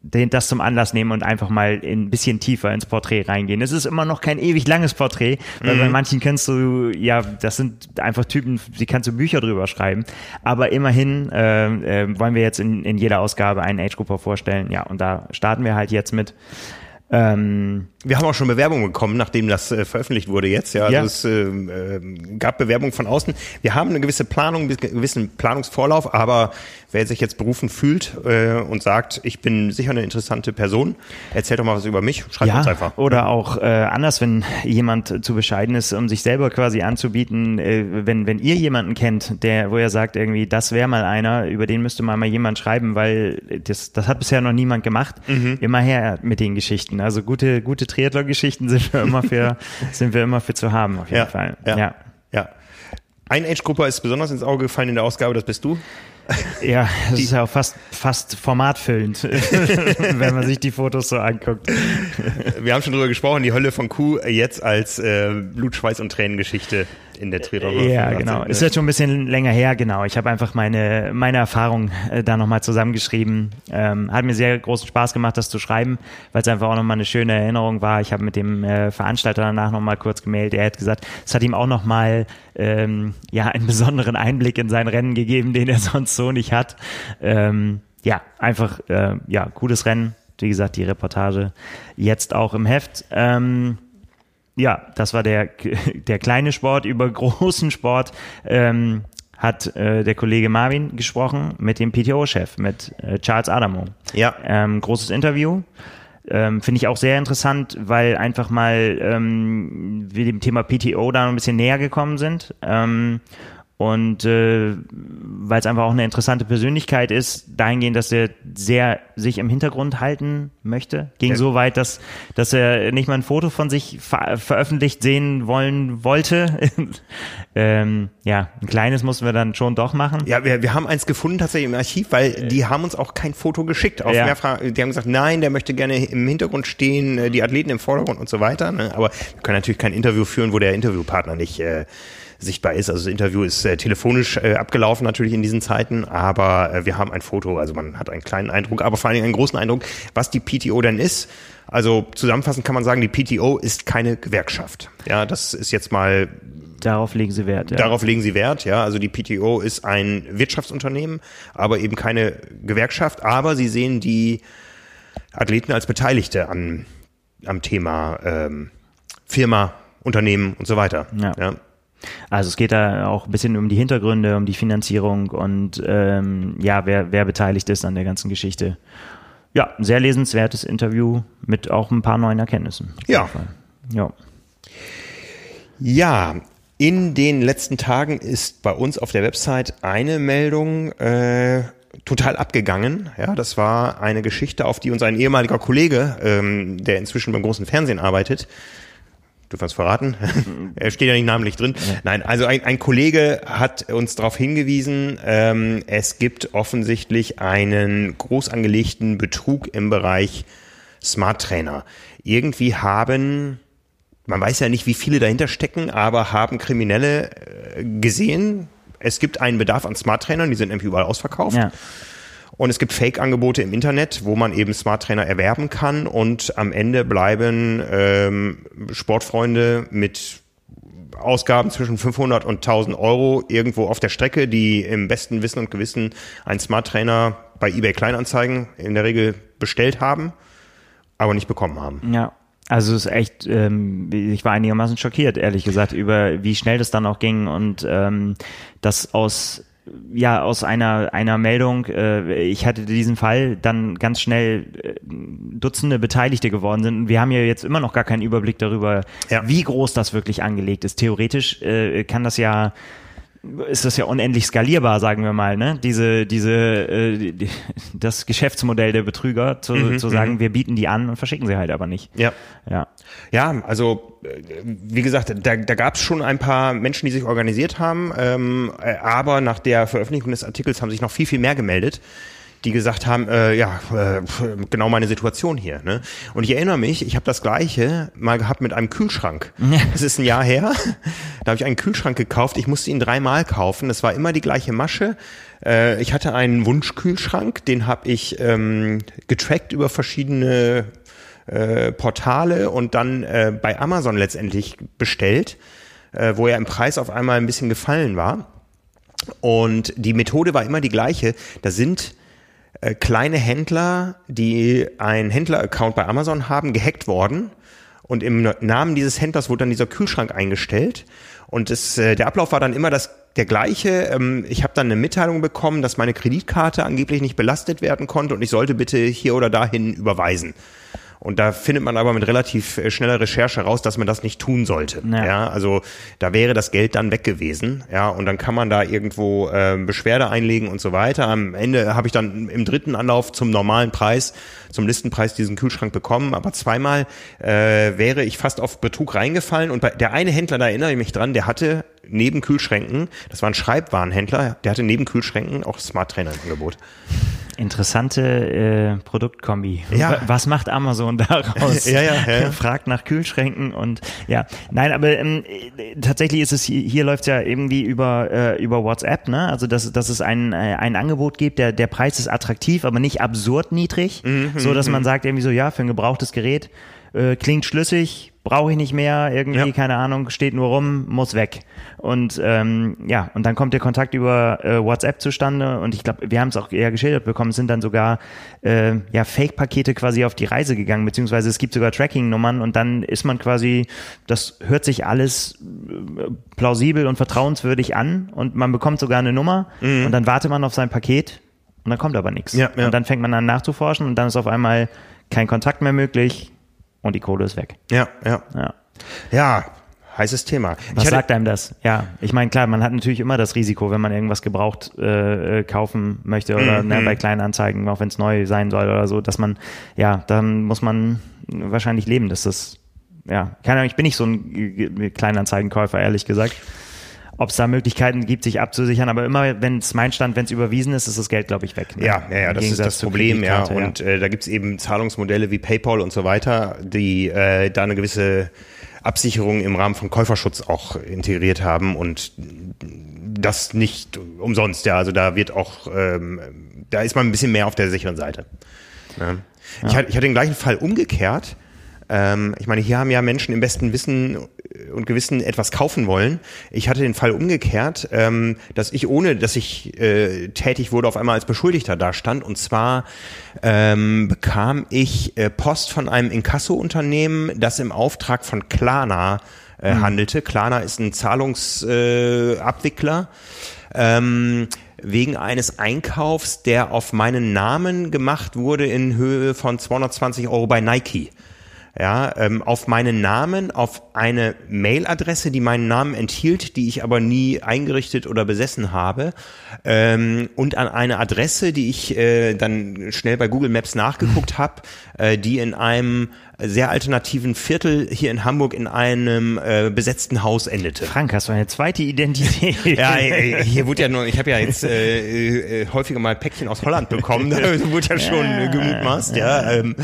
das zum Anlass nehmen und einfach mal ein bisschen tiefer ins Porträt reingehen. Es ist immer noch kein ewig langes Porträt, weil mhm. bei manchen kennst du, ja, das sind einfach Typen, die kannst du Bücher drüber schreiben. Aber immerhin äh, äh, wollen wir jetzt in, in jeder Ausgabe einen Age-Grupper vorstellen. Ja, und da starten wir halt jetzt mit. Ähm, wir haben auch schon Bewerbungen bekommen, nachdem das äh, veröffentlicht wurde jetzt. Ja, also ja. es äh, äh, gab Bewerbungen von außen. Wir haben eine gewisse Planung, einen gewissen Planungsvorlauf, aber wer sich jetzt berufen fühlt äh, und sagt, ich bin sicher eine interessante Person, erzähl doch mal was über mich, schreibt ja, uns einfach. Oder auch äh, anders, wenn jemand zu bescheiden ist, um sich selber quasi anzubieten, äh, wenn, wenn ihr jemanden kennt, der, wo er sagt, irgendwie, das wäre mal einer, über den müsste mal mal jemand schreiben, weil das, das hat bisher noch niemand gemacht. Mhm. Immer her mit den Geschichten. Also gute, gute Triathlon-Geschichten sind wir immer für, <laughs> sind wir immer für zu haben, auf jeden ja, Fall. Ja. ja. ja. Ein Age-Grupper ist besonders ins Auge gefallen in der Ausgabe, das bist du. Ja, das ist ja auch fast, fast formatfüllend, <laughs> wenn man sich die Fotos so anguckt. Wir haben schon drüber gesprochen, die Hölle von Kuh jetzt als äh, Blut, Schweiß und Tränengeschichte in der Triathlon. Ja, genau. Ist jetzt schon ein bisschen länger her, genau. Ich habe einfach meine, meine Erfahrung äh, da nochmal zusammengeschrieben. Ähm, hat mir sehr großen Spaß gemacht, das zu schreiben, weil es einfach auch nochmal eine schöne Erinnerung war. Ich habe mit dem äh, Veranstalter danach nochmal kurz gemeldet. Er hat gesagt, es hat ihm auch nochmal ähm, ja, einen besonderen Einblick in sein Rennen gegeben, den er <laughs> sonst so nicht hat. Ähm, ja, einfach, äh, ja, gutes Rennen. Wie gesagt, die Reportage jetzt auch im Heft. Ähm, ja, das war der, <laughs> der kleine Sport. Über <laughs> großen Sport ähm, hat äh, der Kollege Marvin gesprochen mit dem PTO-Chef, mit äh, Charles Adamo. Ja. Ähm, großes Interview. Ähm, Finde ich auch sehr interessant, weil einfach mal ähm, wir dem Thema PTO da ein bisschen näher gekommen sind. Ähm, Und äh, weil es einfach auch eine interessante Persönlichkeit ist, dahingehend, dass er sehr sich im Hintergrund halten möchte, ging ja. so weit, dass, dass er nicht mal ein Foto von sich ver veröffentlicht sehen wollen wollte. <laughs> ähm, ja, ein kleines mussten wir dann schon doch machen. Ja, wir, wir haben eins gefunden tatsächlich im Archiv, weil die haben uns auch kein Foto geschickt. Auf ja. Mehrfach, die haben gesagt, nein, der möchte gerne im Hintergrund stehen, äh, die Athleten im Vordergrund und so weiter. Ne? Aber wir können natürlich kein Interview führen, wo der Interviewpartner nicht äh, sichtbar ist. Also das Interview ist äh, telefonisch äh, abgelaufen natürlich in diesen Zeiten, aber äh, wir haben ein Foto, also man hat einen kleinen Eindruck, aber vor allen Dingen einen großen Eindruck, was die PTO denn ist. Also zusammenfassend kann man sagen, die PTO ist keine Gewerkschaft. Ja, das ist jetzt mal Darauf legen Sie Wert. Ja. Darauf legen Sie Wert, ja. Also die PTO ist ein Wirtschaftsunternehmen, aber eben keine Gewerkschaft. Aber Sie sehen die Athleten als Beteiligte an, am Thema ähm, Firma, Unternehmen und so weiter. Ja. ja. Also es geht da auch ein bisschen um die Hintergründe, um die Finanzierung und ähm, ja, wer, wer beteiligt ist an der ganzen Geschichte. Ja, sehr lesenswertes Interview mit auch ein paar neuen Erkenntnissen. Ja. Ja. Ja, in den letzten Tagen ist bei uns auf der Website eine Meldung äh, total abgegangen. Ja, das war eine Geschichte, auf die uns ein ehemaliger Kollege, ähm, der inzwischen beim großen Fernsehen arbeitet, dürfen wir es verraten? <laughs> er steht ja nicht namentlich drin. Nein, also ein, ein Kollege hat uns darauf hingewiesen, ähm, es gibt offensichtlich einen groß angelegten Betrug im Bereich Smart Trainer. Irgendwie haben, man weiß ja nicht, wie viele dahinter stecken, aber haben Kriminelle äh, gesehen, es gibt einen Bedarf an Smart Trainern, die sind irgendwie überall ausverkauft. Ja. Und es gibt Fake-Angebote im Internet, wo man eben Smart Trainer erwerben kann und am Ende bleiben ähm, Sportfreunde mit Ausgaben zwischen 500 und 1000 Euro irgendwo auf der Strecke, die im besten Wissen und Gewissen einen Smart Trainer bei eBay Kleinanzeigen in der Regel bestellt haben, aber nicht bekommen haben. Ja. Also es ist echt, ähm, ich war einigermaßen schockiert, ehrlich gesagt, über wie schnell das dann auch ging und ähm, das aus ja aus einer einer Meldung, äh, ich hatte diesen Fall dann ganz schnell äh, Dutzende Beteiligte geworden sind. Und wir haben ja jetzt immer noch gar keinen Überblick darüber, ja. wie groß das wirklich angelegt ist. Theoretisch äh, kann das ja ist das ja unendlich skalierbar, sagen wir mal, ne? Diese, diese, äh, die, das Geschäftsmodell der Betrüger, zu, mhm, zu sagen, mhm. wir bieten die an und verschicken sie halt aber nicht. Ja. Ja. Ja, also äh, wie gesagt, da, da gab es schon ein paar Menschen, die sich organisiert haben, ähm, äh, aber nach der Veröffentlichung des Artikels haben sich noch viel, viel mehr gemeldet die gesagt haben, äh, ja, äh, genau meine Situation hier. Ne? Und ich erinnere mich, ich habe das gleiche mal gehabt mit einem Kühlschrank. Das ist ein Jahr her. Da habe ich einen Kühlschrank gekauft. Ich musste ihn dreimal kaufen. Das war immer die gleiche Masche. Äh, ich hatte einen Wunschkühlschrank, den habe ich ähm, getrackt über verschiedene äh, Portale und dann äh, bei Amazon letztendlich bestellt, äh, wo er im Preis auf einmal ein bisschen gefallen war. Und die Methode war immer die gleiche. Da sind äh, kleine Händler, die einen Händler-Account bei Amazon haben, gehackt worden. Und im Namen dieses Händlers wurde dann dieser Kühlschrank eingestellt. Und es, äh, der Ablauf war dann immer das, der gleiche. Ähm, ich habe dann eine Mitteilung bekommen, dass meine Kreditkarte angeblich nicht belastet werden konnte und ich sollte bitte hier oder dahin überweisen. Und da findet man aber mit relativ äh, schneller Recherche raus, dass man das nicht tun sollte. Ja. ja. also da wäre das Geld dann weg gewesen. Ja, und dann kann man da irgendwo äh, Beschwerde einlegen und so weiter. Am Ende habe ich dann im dritten Anlauf zum normalen Preis, zum Listenpreis diesen Kühlschrank bekommen. Aber zweimal äh, wäre ich fast auf Betrug reingefallen. Und bei der eine Händler, da erinnere ich mich dran, der hatte neben Kühlschränken, das war ein Schreibwarenhändler, der hatte neben Kühlschränken auch Smart Trainer im Angebot. Interessante äh, Produktkombi. Ja. Was macht Amazon daraus? <laughs> ja, ja, ja. <laughs> Fragt nach Kühlschränken und ja, nein, aber ähm, tatsächlich ist es hier, hier läuft ja irgendwie über äh, über WhatsApp, ne? Also dass, dass es ein äh, ein Angebot gibt, der der Preis ist attraktiv, aber nicht absurd niedrig, mhm, so dass man mhm. sagt irgendwie so ja für ein gebrauchtes Gerät äh, klingt schlüssig, brauche ich nicht mehr, irgendwie, ja. keine Ahnung, steht nur rum, muss weg. Und ähm, ja, und dann kommt der Kontakt über äh, WhatsApp zustande und ich glaube, wir haben es auch eher geschildert bekommen, sind dann sogar äh, ja Fake-Pakete quasi auf die Reise gegangen, beziehungsweise es gibt sogar Tracking-Nummern und dann ist man quasi, das hört sich alles äh, plausibel und vertrauenswürdig an und man bekommt sogar eine Nummer mhm. und dann wartet man auf sein Paket und dann kommt aber nichts. Ja, ja. Und dann fängt man an nachzuforschen und dann ist auf einmal kein Kontakt mehr möglich, und die Kohle ist weg. Ja, ja. Ja. Ja, heißes Thema. Was hatte, sagt einem das? Ja, ich meine, klar, man hat natürlich immer das Risiko, wenn man irgendwas gebraucht äh, äh kaufen möchte oder Mhm. ne, bei kleinen Anzeigen, auch wenn es neu sein soll oder so, dass man, ja, dann muss man wahrscheinlich leben, dass das, ja, keine Ahnung, ich bin nicht so ein Kleinanzeigenkäufer, ehrlich gesagt. Ob es da Möglichkeiten gibt, sich abzusichern, aber immer, wenn es mein Stand, wenn es überwiesen ist, ist das Geld, glaube ich, weg. ne? Ja, ja, ja, das ist das Problem, ja. Und äh, da gibt's eben Zahlungsmodelle wie PayPal und so weiter, die äh, da eine gewisse Absicherung im Rahmen von Käuferschutz auch integriert haben und das nicht umsonst, ja. Also da wird auch, ähm, da ist man ein bisschen mehr auf der sicheren Seite. Ja. Ich, hatte, ich hatte den gleichen Fall umgekehrt. Ähm, ich meine, hier haben ja Menschen im besten Wissen und Gewissen etwas kaufen wollen. Ich hatte den Fall umgekehrt, ähm, dass ich ohne, dass ich äh, tätig wurde, auf einmal als Beschuldigter da stand. Und zwar ähm, bekam ich äh, Post von einem Inkasso-Unternehmen, das im Auftrag von Klarna äh, handelte. Klarna ist ein Zahlungsabwickler. Äh, Abwickler. ähm, wegen eines Einkaufs, der auf meinen Namen gemacht wurde in Höhe von 220 Euro bei Nike ja, ähm, auf meinen Namen, auf eine Mailadresse, die meinen Namen enthielt, die ich aber nie eingerichtet oder besessen habe, ähm, und an eine Adresse, die ich äh, dann schnell bei Google Maps nachgeguckt habe, äh, die in einem sehr alternativen Viertel hier in Hamburg in einem äh, besetzten Haus endete. Frank, hast du eine zweite Identität? <laughs> Ja, hier wurde ja nur, ich habe ja jetzt äh, äh, häufiger mal Päckchen aus Holland bekommen, da wurde ja schon äh, gemutmaßt, ja. Ähm,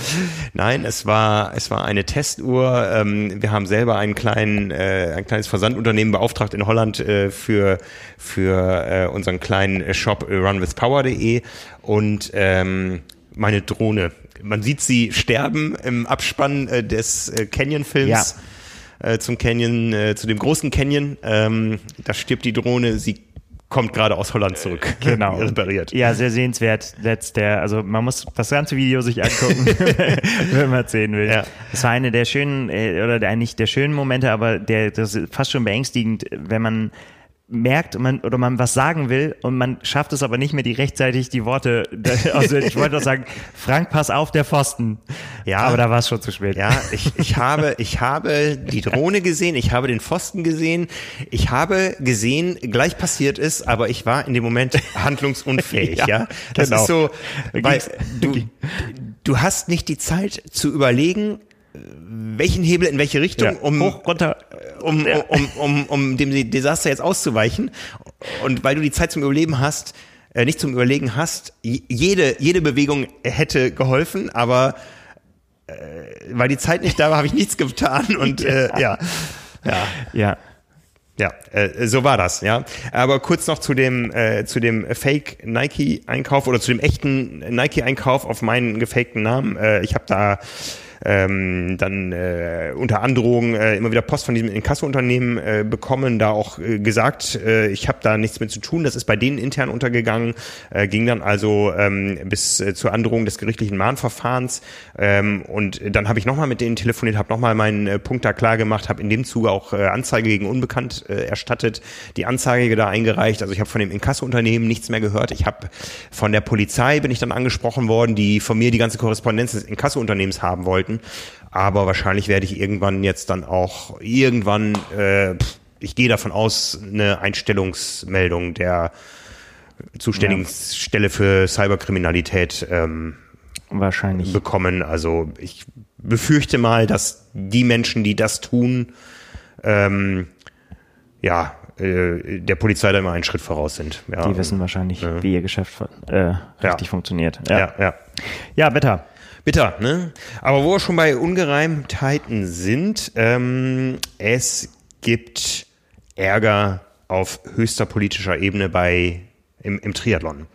nein, es war es war eine Testuhr. Ähm, wir haben selber einen kleinen äh, ein kleines Versandunternehmen beauftragt in Holland äh, für für äh, unseren kleinen Shop äh, runwithpower.de und ähm, meine Drohne. Man sieht sie sterben im Abspann äh, des äh, Canyon-Films äh, zum Canyon, äh, zu dem großen Canyon. Ähm, da stirbt die Drohne, sie kommt gerade aus Holland zurück. Genau. <laughs> Repariert. Ja, sehr sehenswert. Letzt der, also man muss das ganze Video sich angucken, <laughs> wenn man es sehen will. Ja. Das war eine der schönen, äh, oder der, nicht der schönen Momente, aber der, das ist fast schon beängstigend, wenn man merkt man, oder man was sagen will und man schafft es aber nicht mehr, die rechtzeitig die Worte, <laughs> also ich wollte doch sagen, Frank, pass auf, der Pfosten. Ja. Aber da war es schon zu spät. Ja, ich, ich habe, ich habe die Drohne gesehen, ich habe den Pfosten gesehen, ich habe gesehen, gleich passiert ist, aber ich war in dem Moment handlungsunfähig, <laughs> ja. Ja, Das genau. ist so, weil du, du hast nicht die Zeit zu überlegen, welchen Hebel in welche Richtung, Ja. um, Hoch, runter. um, um, um, um, um dem Desaster jetzt auszuweichen. Und weil du die Zeit zum Überleben hast, äh, nicht zum Überlegen hast, jede, jede Bewegung hätte geholfen, aber äh, weil die Zeit nicht da war, habe ich nichts getan und äh, <laughs> ja. Ja, Ja. ja, äh, so war das, ja. Aber kurz noch zu dem äh, zu dem Fake Nike Einkauf oder zu dem echten Nike Einkauf auf meinen gefakten Namen. Äh, ich habe da ähm, dann äh, unter Androhung äh, immer wieder Post von diesem Inkasso-Unternehmen äh, bekommen, da auch äh, gesagt, äh, ich habe da nichts mit zu tun, das ist bei denen intern untergegangen, äh, ging dann also ähm, bis äh, zur Androhung des gerichtlichen Mahnverfahrens ähm, und dann habe ich nochmal mit denen telefoniert, habe nochmal meinen äh, Punkt da klar gemacht, habe in dem Zuge auch äh, Anzeige gegen Unbekannt äh, erstattet, die Anzeige da eingereicht, also ich habe von dem Inkasso-Unternehmen nichts mehr gehört, ich habe von der Polizei bin ich dann angesprochen worden, die von mir die ganze Korrespondenz des Inkasso-Unternehmens haben wollten, aber wahrscheinlich werde ich irgendwann jetzt dann auch irgendwann, äh, ich gehe davon aus, eine Einstellungsmeldung der zuständigen Stelle für Cyberkriminalität ähm, Wahrscheinlich. bekommen. Also ich befürchte mal, dass die Menschen, die das tun, ähm, ja, äh, der Polizei da immer einen Schritt voraus sind. Ja, Die wissen wahrscheinlich, wie ihr Geschäft äh, richtig funktioniert. Ja, ja. ja, Wetter. Bitter, ne? Aber wo wir schon bei Ungereimtheiten sind, ähm, es gibt Ärger auf höchster politischer Ebene bei im, im Triathlon.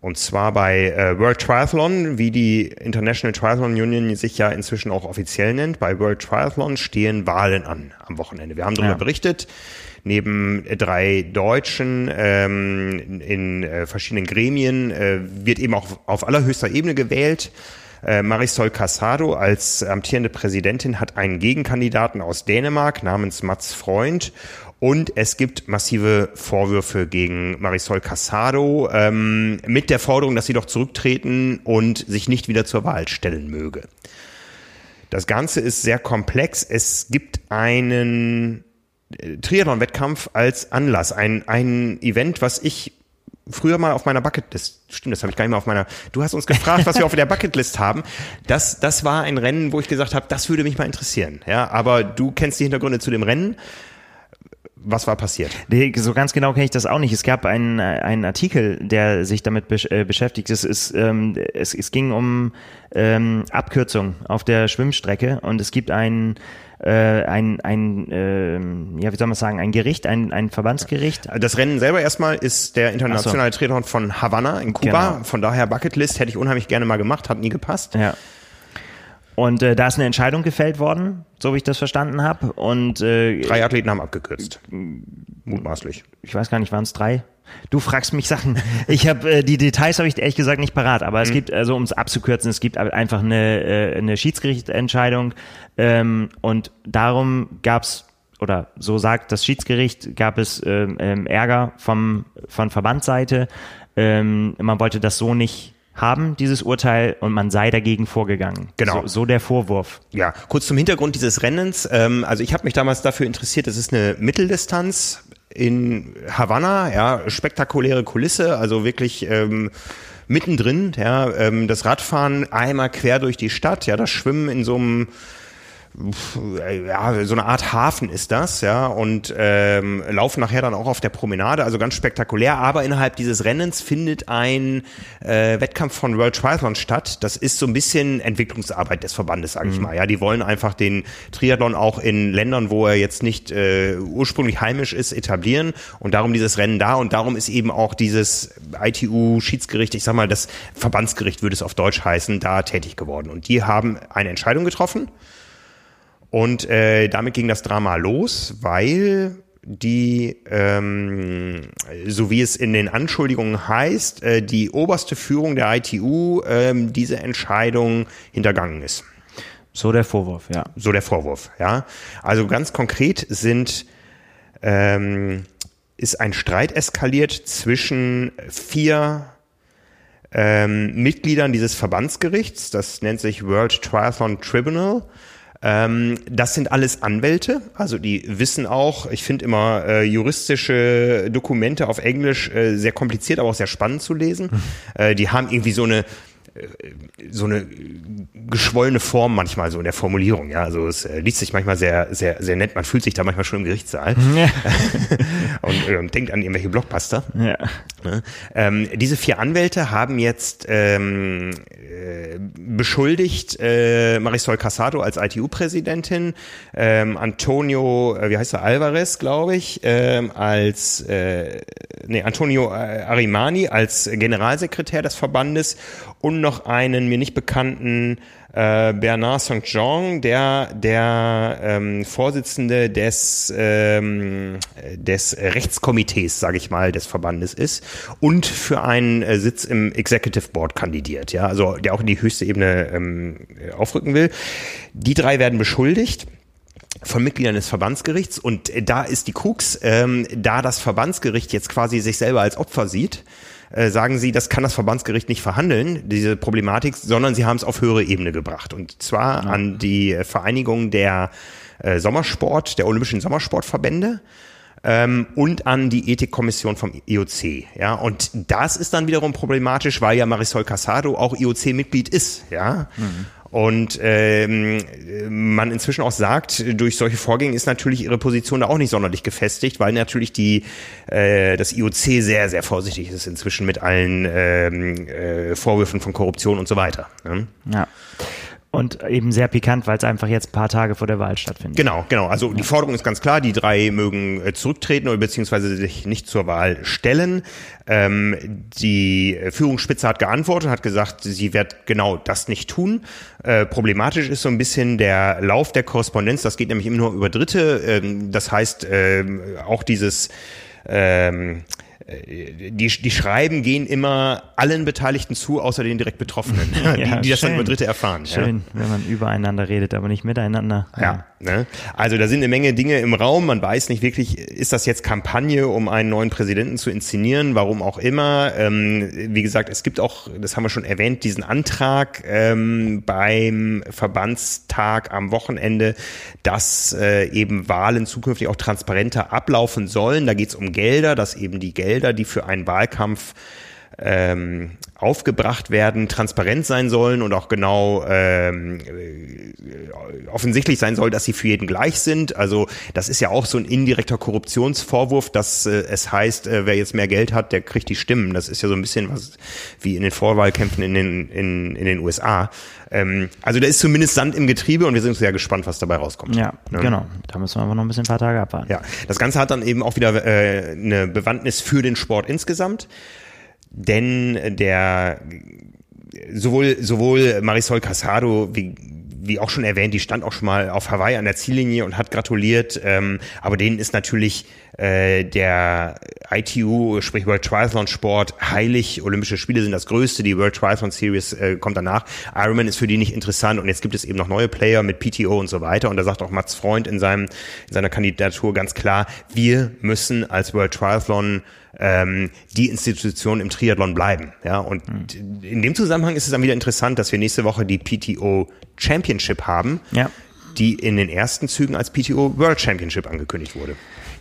Und zwar bei äh, World Triathlon, wie die International Triathlon Union sich ja inzwischen auch offiziell nennt. Bei World Triathlon stehen Wahlen an am Wochenende. Wir haben darüber Ja. berichtet. Neben äh, drei Deutschen ähm, in äh, verschiedenen Gremien äh, wird eben auch auf allerhöchster Ebene gewählt. Äh, Marisol Casado als amtierende Präsidentin hat einen Gegenkandidaten aus Dänemark namens Mats Freund. Und es gibt massive Vorwürfe gegen Marisol Casado ähm, mit der Forderung, dass sie doch zurücktreten und sich nicht wieder zur Wahl stellen möge. Das Ganze ist sehr komplex. Es gibt einen äh, Triathlon-Wettkampf als Anlass. Ein, ein Event, was ich früher mal auf meiner Bucketlist, stimmt, das habe ich gar nicht mehr auf meiner, du hast uns gefragt, was wir auf der Bucketlist haben. Das, das war ein Rennen, wo ich gesagt habe, das würde mich mal interessieren. Ja, aber du kennst die Hintergründe zu dem Rennen. Was war passiert? So ganz genau kenne ich das auch nicht. Es gab einen, einen Artikel, der sich damit besch äh, beschäftigt. Es, ist, ähm, es, es ging um ähm, Abkürzung auf der Schwimmstrecke und es gibt einen äh, ein, ein äh, ja, wie soll man sagen, ein Gericht, ein, ein Verbandsgericht. Das Rennen selber erstmal ist der internationale so. Triathlon von Havanna in Kuba. Genau. Von daher Bucketlist hätte ich unheimlich gerne mal gemacht, hat nie gepasst. Ja. Und äh, da ist eine Entscheidung gefällt worden, so wie ich das verstanden habe. Und äh, drei Athleten haben abgekürzt. Mutmaßlich. Ich weiß gar nicht, waren es drei? Du fragst mich Sachen. <laughs> Ich habe äh, die Details habe ich ehrlich gesagt nicht parat, aber es mhm. gibt also um es abzukürzen, es gibt einfach eine äh, eine Schiedsgerichtentscheidung ähm, und darum gab's oder so sagt das Schiedsgericht, gab es ähm, ähm, Ärger vom von Verbandsseite. Ähm, man wollte das so nicht haben, dieses Urteil, und man sei dagegen vorgegangen. Genau. So, so der Vorwurf. Ja, kurz zum Hintergrund dieses Rennens. Ähm, also ich habe mich damals dafür interessiert, es ist eine Mitteldistanz in Havanna, ja, spektakuläre Kulisse, also wirklich ähm, mittendrin, ja, ähm, das Radfahren einmal quer durch die Stadt, ja, das Schwimmen in so einem ja, so eine Art Hafen ist das, ja, und ähm, laufen nachher dann auch auf der Promenade, also ganz spektakulär. Aber innerhalb dieses Rennens findet ein äh, Wettkampf von World Triathlon statt. Das ist so ein bisschen Entwicklungsarbeit des Verbandes, sage ich mhm. mal. Ja, die wollen einfach den Triathlon auch in Ländern, wo er jetzt nicht äh, ursprünglich heimisch ist, etablieren und darum dieses Rennen da und darum ist eben auch dieses ITU-Schiedsgericht, ich sag mal, das Verbandsgericht würde es auf Deutsch heißen, da tätig geworden. Und die haben eine Entscheidung getroffen. Und äh, damit ging das Drama los, weil die, ähm, so wie es in den Anschuldigungen heißt, äh, die oberste Führung der ITU ähm, diese Entscheidung hintergangen ist. So der Vorwurf, ja. So der Vorwurf, ja. Also ganz konkret sind ähm, ist ein Streit eskaliert zwischen vier ähm, Mitgliedern dieses Verbandsgerichts. Das nennt sich World Triathlon Tribunal. Ähm, das sind alles Anwälte, also die wissen auch, ich finde immer äh, juristische Dokumente auf Englisch äh, sehr kompliziert, aber auch sehr spannend zu lesen. Mhm. Äh, die haben irgendwie so eine so eine geschwollene Form manchmal so in der Formulierung, ja. Also es äh, liest sich manchmal sehr, sehr, sehr nett. Man fühlt sich da manchmal schon im Gerichtssaal <laughs> ja. <laughs> und äh, denkt an irgendwelche Blockbuster. Ja. Ne? Ähm, diese vier Anwälte haben jetzt ähm, äh, beschuldigt äh, Marisol Casado als ITU-Präsidentin, ähm, Antonio, äh, wie heißt er, Alvarez, glaube ich, ähm, als äh, nee, Antonio Arimani als Generalsekretär des Verbandes und noch einen mir nicht bekannten äh, Bernard St. Jean, der der ähm, Vorsitzende des ähm, des Rechtskomitees, sage ich mal, des Verbandes ist und für einen äh, Sitz im Executive Board kandidiert, ja, also der auch in die höchste Ebene ähm, aufrücken will. Die drei werden beschuldigt von Mitgliedern des Verbandsgerichts und äh, da ist die Krux, ähm, da das Verbandsgericht jetzt quasi sich selber als Opfer sieht, äh, sagen sie, das kann das Verbandsgericht nicht verhandeln, diese Problematik, sondern sie haben es auf höhere Ebene gebracht. Und zwar ja. an die Vereinigung der äh, Sommersport, der Olympischen Sommersportverbände ähm, und an die Ethikkommission vom IOC. Ja, und das ist dann wiederum problematisch, weil ja Marisol Casado auch IOC-Mitglied ist. Ja. Mhm. Und ähm, man inzwischen auch sagt, durch solche Vorgänge ist natürlich ihre Position da auch nicht sonderlich gefestigt, weil natürlich die äh, das IOC sehr, sehr vorsichtig ist inzwischen mit allen ähm, äh, Vorwürfen von Korruption und so weiter. Ne? Ja. Und eben sehr pikant, weil es einfach jetzt ein paar Tage vor der Wahl stattfindet. Genau, genau. Also die Forderung ist ganz klar, die drei mögen äh, zurücktreten oder beziehungsweise sich nicht zur Wahl stellen. Ähm, die Führungsspitze hat geantwortet, hat gesagt, sie wird genau das nicht tun. Äh, problematisch ist so ein bisschen der Lauf der Korrespondenz. Das geht nämlich immer nur über Dritte. Ähm, das heißt, ähm, auch dieses ähm, die, die Schreiben gehen immer allen Beteiligten zu, außer den direkt Betroffenen, <laughs> ja, die, die das dann über Dritte erfahren. Schön, ja. wenn man übereinander redet, aber nicht miteinander. Ja, ne? also da sind eine Menge Dinge im Raum. Man weiß nicht wirklich, ist das jetzt Kampagne, um einen neuen Präsidenten zu inszenieren, warum auch immer. Ähm, wie gesagt, es gibt auch, das haben wir schon erwähnt, diesen Antrag ähm, beim Verbandstag am Wochenende, dass äh, eben Wahlen zukünftig auch transparenter ablaufen sollen. Da geht es um Gelder, dass eben die Gelder Gelder, die für einen Wahlkampf ähm, aufgebracht werden, transparent sein sollen und auch genau ähm, äh, offensichtlich sein soll, dass sie für jeden gleich sind. Also das ist ja auch so ein indirekter Korruptionsvorwurf, dass äh, es heißt, äh, wer jetzt mehr Geld hat, der kriegt die Stimmen. Das ist ja so ein bisschen was wie in den Vorwahlkämpfen in den, in, in den USA. Ähm, also da ist zumindest Sand im Getriebe und wir sind sehr gespannt, was dabei rauskommt. Ja, ne? genau. Da müssen wir aber noch ein bisschen ein paar Tage abwarten. Ja, das Ganze hat dann eben auch wieder äh, eine Bewandtnis für den Sport insgesamt, denn der sowohl sowohl Marisol Casado wie wie auch schon erwähnt, die stand auch schon mal auf Hawaii an der Ziellinie und hat gratuliert. Ähm, aber denen ist natürlich äh, der ITU, sprich World Triathlon Sport, heilig. Olympische Spiele sind das größte. Die World Triathlon Series äh, kommt danach. Ironman ist für die nicht interessant. Und jetzt gibt es eben noch neue Player mit PTO und so weiter. Und da sagt auch Mats Freund in, seinem, in seiner Kandidatur ganz klar, wir müssen als World Triathlon ähm, die Institution im Triathlon bleiben. Ja, und mhm. in dem Zusammenhang ist es dann wieder interessant, dass wir nächste Woche die PTO Championship haben, ja. die in den ersten Zügen als PTO World Championship angekündigt wurde.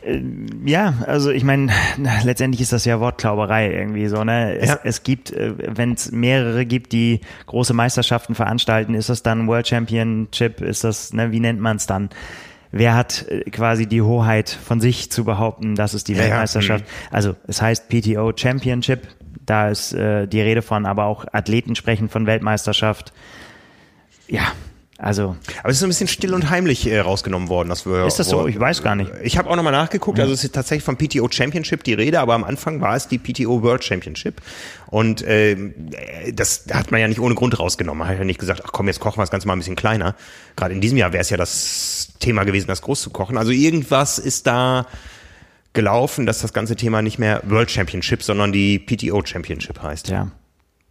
Äh, ja, also ich meine, <laughs> letztendlich ist das ja Wortklauberei irgendwie so, ne? Es, ja. es gibt, äh, wenn es mehrere gibt, die große Meisterschaften veranstalten, ist das dann World Championship, ist das, ne, wie nennt man es dann? Wer hat äh, quasi die Hoheit von sich zu behaupten, das ist die ja, Weltmeisterschaft. Ja, also es heißt PTO Championship, da ist äh, die Rede von, aber auch Athleten sprechen von Weltmeisterschaft. Ja, also. Aber es ist so ein bisschen still und heimlich äh, rausgenommen worden. Dass wir, ist das so? Ich weiß gar nicht. Ich habe auch nochmal nachgeguckt. Ja. Also es ist tatsächlich vom PTO Championship die Rede, aber am Anfang war es die PTO World Championship. Und äh, das hat man ja nicht ohne Grund rausgenommen. Man hat ja nicht gesagt, ach komm, jetzt kochen wir das Ganze mal ein bisschen kleiner. Gerade in diesem Jahr wäre es ja das Thema gewesen, das groß zu kochen. Also irgendwas ist da gelaufen, dass das ganze Thema nicht mehr World Championship, sondern die PTO Championship heißt. Ja.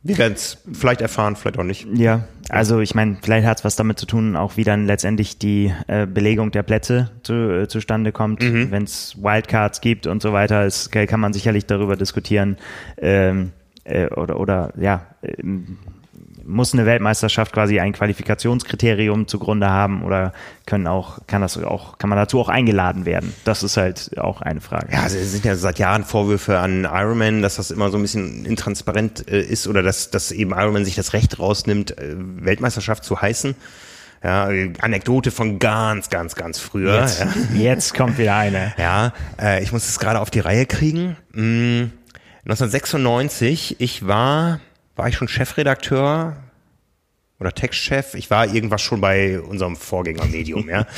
Wir werden es vielleicht erfahren, vielleicht auch nicht. Ja, also ich meine, vielleicht hat es was damit zu tun, auch wie dann letztendlich die äh, Belegung der Plätze zu, äh, zustande kommt. Mhm. Wenn es Wildcards gibt und so weiter, ist, kann man sicherlich darüber diskutieren. Ähm, äh, oder, oder ja, ähm, muss eine Weltmeisterschaft quasi ein Qualifikationskriterium zugrunde haben oder können auch, kann das auch, kann man dazu auch eingeladen werden? Das ist halt auch eine Frage. Ja, also es sind ja seit Jahren Vorwürfe an Ironman, dass das immer so ein bisschen intransparent äh, ist oder dass, dass eben Ironman sich das Recht rausnimmt, äh, Weltmeisterschaft zu heißen. Ja, Anekdote von ganz, ganz, ganz früher. Jetzt, ja. jetzt kommt wieder eine. <laughs> Ja, äh, ich muss es gerade auf die Reihe kriegen. Hm, 1996, ich war war ich schon Chefredakteur oder Textchef. Ich war irgendwas schon bei unserem Vorgängermedium, ja. <laughs>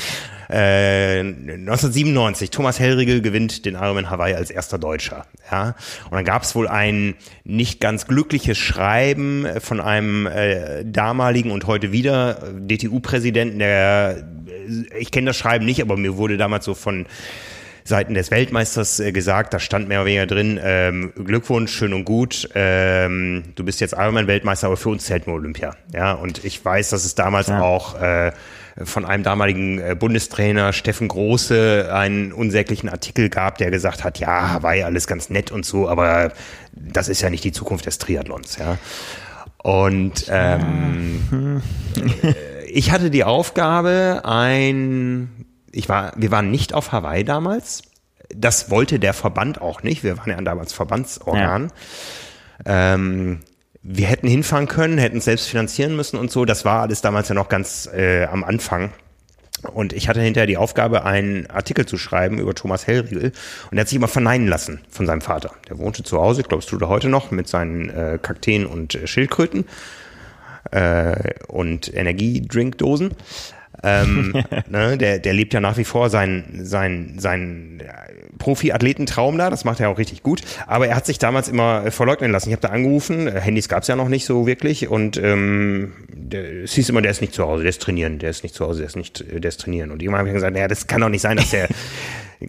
Äh, 1997, Thomas Hellriegel gewinnt den Ironman Hawaii als erster Deutscher. Ja? Und dann gab es wohl ein nicht ganz glückliches Schreiben von einem äh, damaligen und heute wieder DTU-Präsidenten, der, ich kenne das Schreiben nicht, aber mir wurde damals so von Seiten des Weltmeisters äh, gesagt, da stand mehr oder weniger drin, ähm, Glückwunsch, schön und gut, ähm, du bist jetzt Ironman-Weltmeister, aber für uns zählt nur Olympia. Ja, und ich weiß, dass es damals ja. auch äh, von einem damaligen äh, Bundestrainer Steffen Große einen unsäglichen Artikel gab, der gesagt hat, ja, ja alles ganz nett und so, aber das ist ja nicht die Zukunft des Triathlons, ja. Und ähm, ich hatte die Aufgabe, ein ich war, wir waren nicht auf Hawaii damals. Das wollte der Verband auch nicht. Wir waren ja damals Verbandsorgan. Ja. Ähm, wir hätten hinfahren können, hätten es selbst finanzieren müssen und so. Das war alles damals ja noch ganz äh, am Anfang. Und ich hatte hinterher die Aufgabe, einen Artikel zu schreiben über Thomas Hellriegel. Und er hat sich immer verneinen lassen von seinem Vater. Der wohnte zu Hause, ich glaube, es tut er heute noch, mit seinen äh, Kakteen und äh, Schildkröten äh, und Energiedrinkdosen. Ähm, <laughs> ne, der, der lebt ja nach wie vor seinen sein, sein Profi-Athletentraum da, das macht er auch richtig gut. Aber er hat sich damals immer äh, verleugnen lassen. Ich habe da angerufen, äh, Handys gab es ja noch nicht so wirklich und ähm, der, es hieß immer, der ist nicht zu Hause, der ist trainieren, der ist nicht zu Hause, der ist nicht, der ist trainieren. Und irgendwann habe ich gesagt, naja, das kann doch nicht sein, dass der <laughs>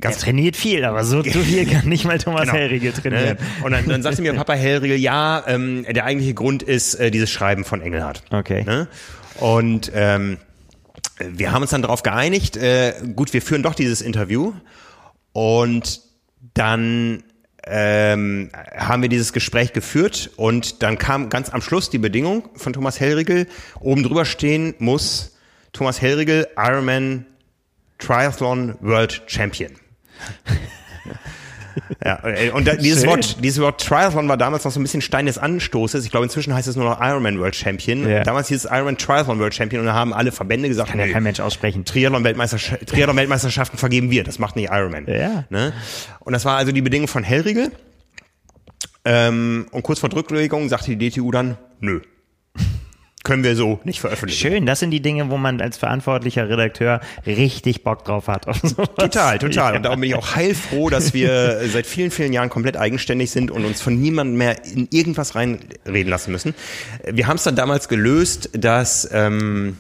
Ganz er trainiert viel, aber so <laughs> viel kann nicht mal Thomas genau. Hellriegel trainieren. Ne? Und dann, dann sagte mir Papa Hellriegel, ja, ähm, der eigentliche Grund ist äh, dieses Schreiben von Engelhardt. Okay. Ne? Und ähm, wir haben uns dann darauf geeinigt, äh, gut, wir führen doch dieses Interview. Und dann ähm, haben wir dieses Gespräch geführt. Und dann kam ganz am Schluss die Bedingung von Thomas Hellriegel, oben drüber stehen muss Thomas Hellriegel Ironman Triathlon World Champion. <laughs> <laughs> Ja, und da, dieses Wort, dieses Wort Triathlon war damals noch so ein bisschen Stein des Anstoßes. Ich glaube, inzwischen heißt es nur noch Ironman World Champion. Ja. Damals hieß es Ironman Triathlon World Champion und da haben alle Verbände gesagt, kann ja kein Mensch aussprechen. Triathlon, Weltmeisterschaft, Triathlon Weltmeisterschaften vergeben wir, das macht nicht Ironman. Ja. Ne? Und das war also die Bedingung von Hellriegel. Ähm, und kurz vor Drücklegung sagte die DTU dann, nö können wir so nicht veröffentlichen. Schön, das sind die Dinge, wo man als verantwortlicher Redakteur richtig Bock drauf hat. Total, total. Und darum bin ich auch heilfroh, dass wir <laughs> seit vielen, vielen Jahren komplett eigenständig sind und uns von niemandem mehr in irgendwas reinreden lassen müssen. Wir haben es dann damals gelöst, dass, ähm,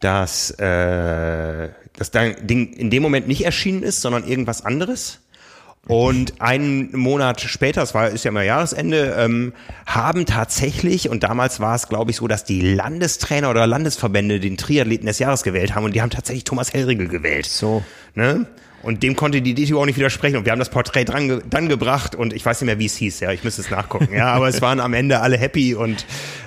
dass äh, das Ding in dem Moment nicht erschienen ist, sondern irgendwas anderes. Und einen Monat später, es war ist ja immer Jahresende, ähm, haben tatsächlich und damals war es, glaube ich, so, dass die Landestrainer oder Landesverbände den Triathleten des Jahres gewählt haben und die haben tatsächlich Thomas Hellriegel gewählt. So, ne? Und dem konnte die DTU auch nicht widersprechen. Und wir haben das Porträt dran, dann gebracht und ich weiß nicht mehr, wie es hieß, ja, ich müsste es nachgucken. Ja, aber es waren am Ende alle happy und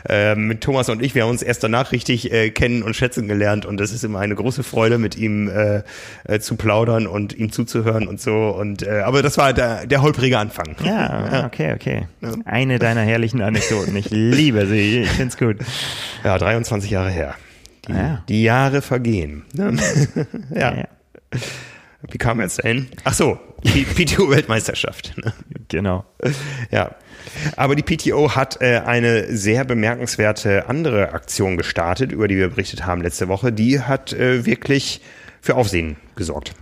ähm, Thomas und ich, wir haben uns erst danach richtig äh, kennen und schätzen gelernt und das ist immer eine große Freude, mit ihm äh, äh, zu plaudern und ihm zuzuhören und so. Und äh, aber das war der, der holprige Anfang. Ja, okay, okay. Ja. Eine deiner herrlichen Anekdoten. Ich liebe sie, ich find's gut. Ja, 23 Jahre her. Die, ja. die Jahre vergehen. Ja. <laughs> ja. Wie kam er jetzt dahin? Ach so, die <laughs> PTO-Weltmeisterschaft. Ne? Genau. Ja. Aber die PTO hat äh, eine sehr bemerkenswerte andere Aktion gestartet, über die wir berichtet haben letzte Woche. Die hat äh, wirklich für Aufsehen gesorgt.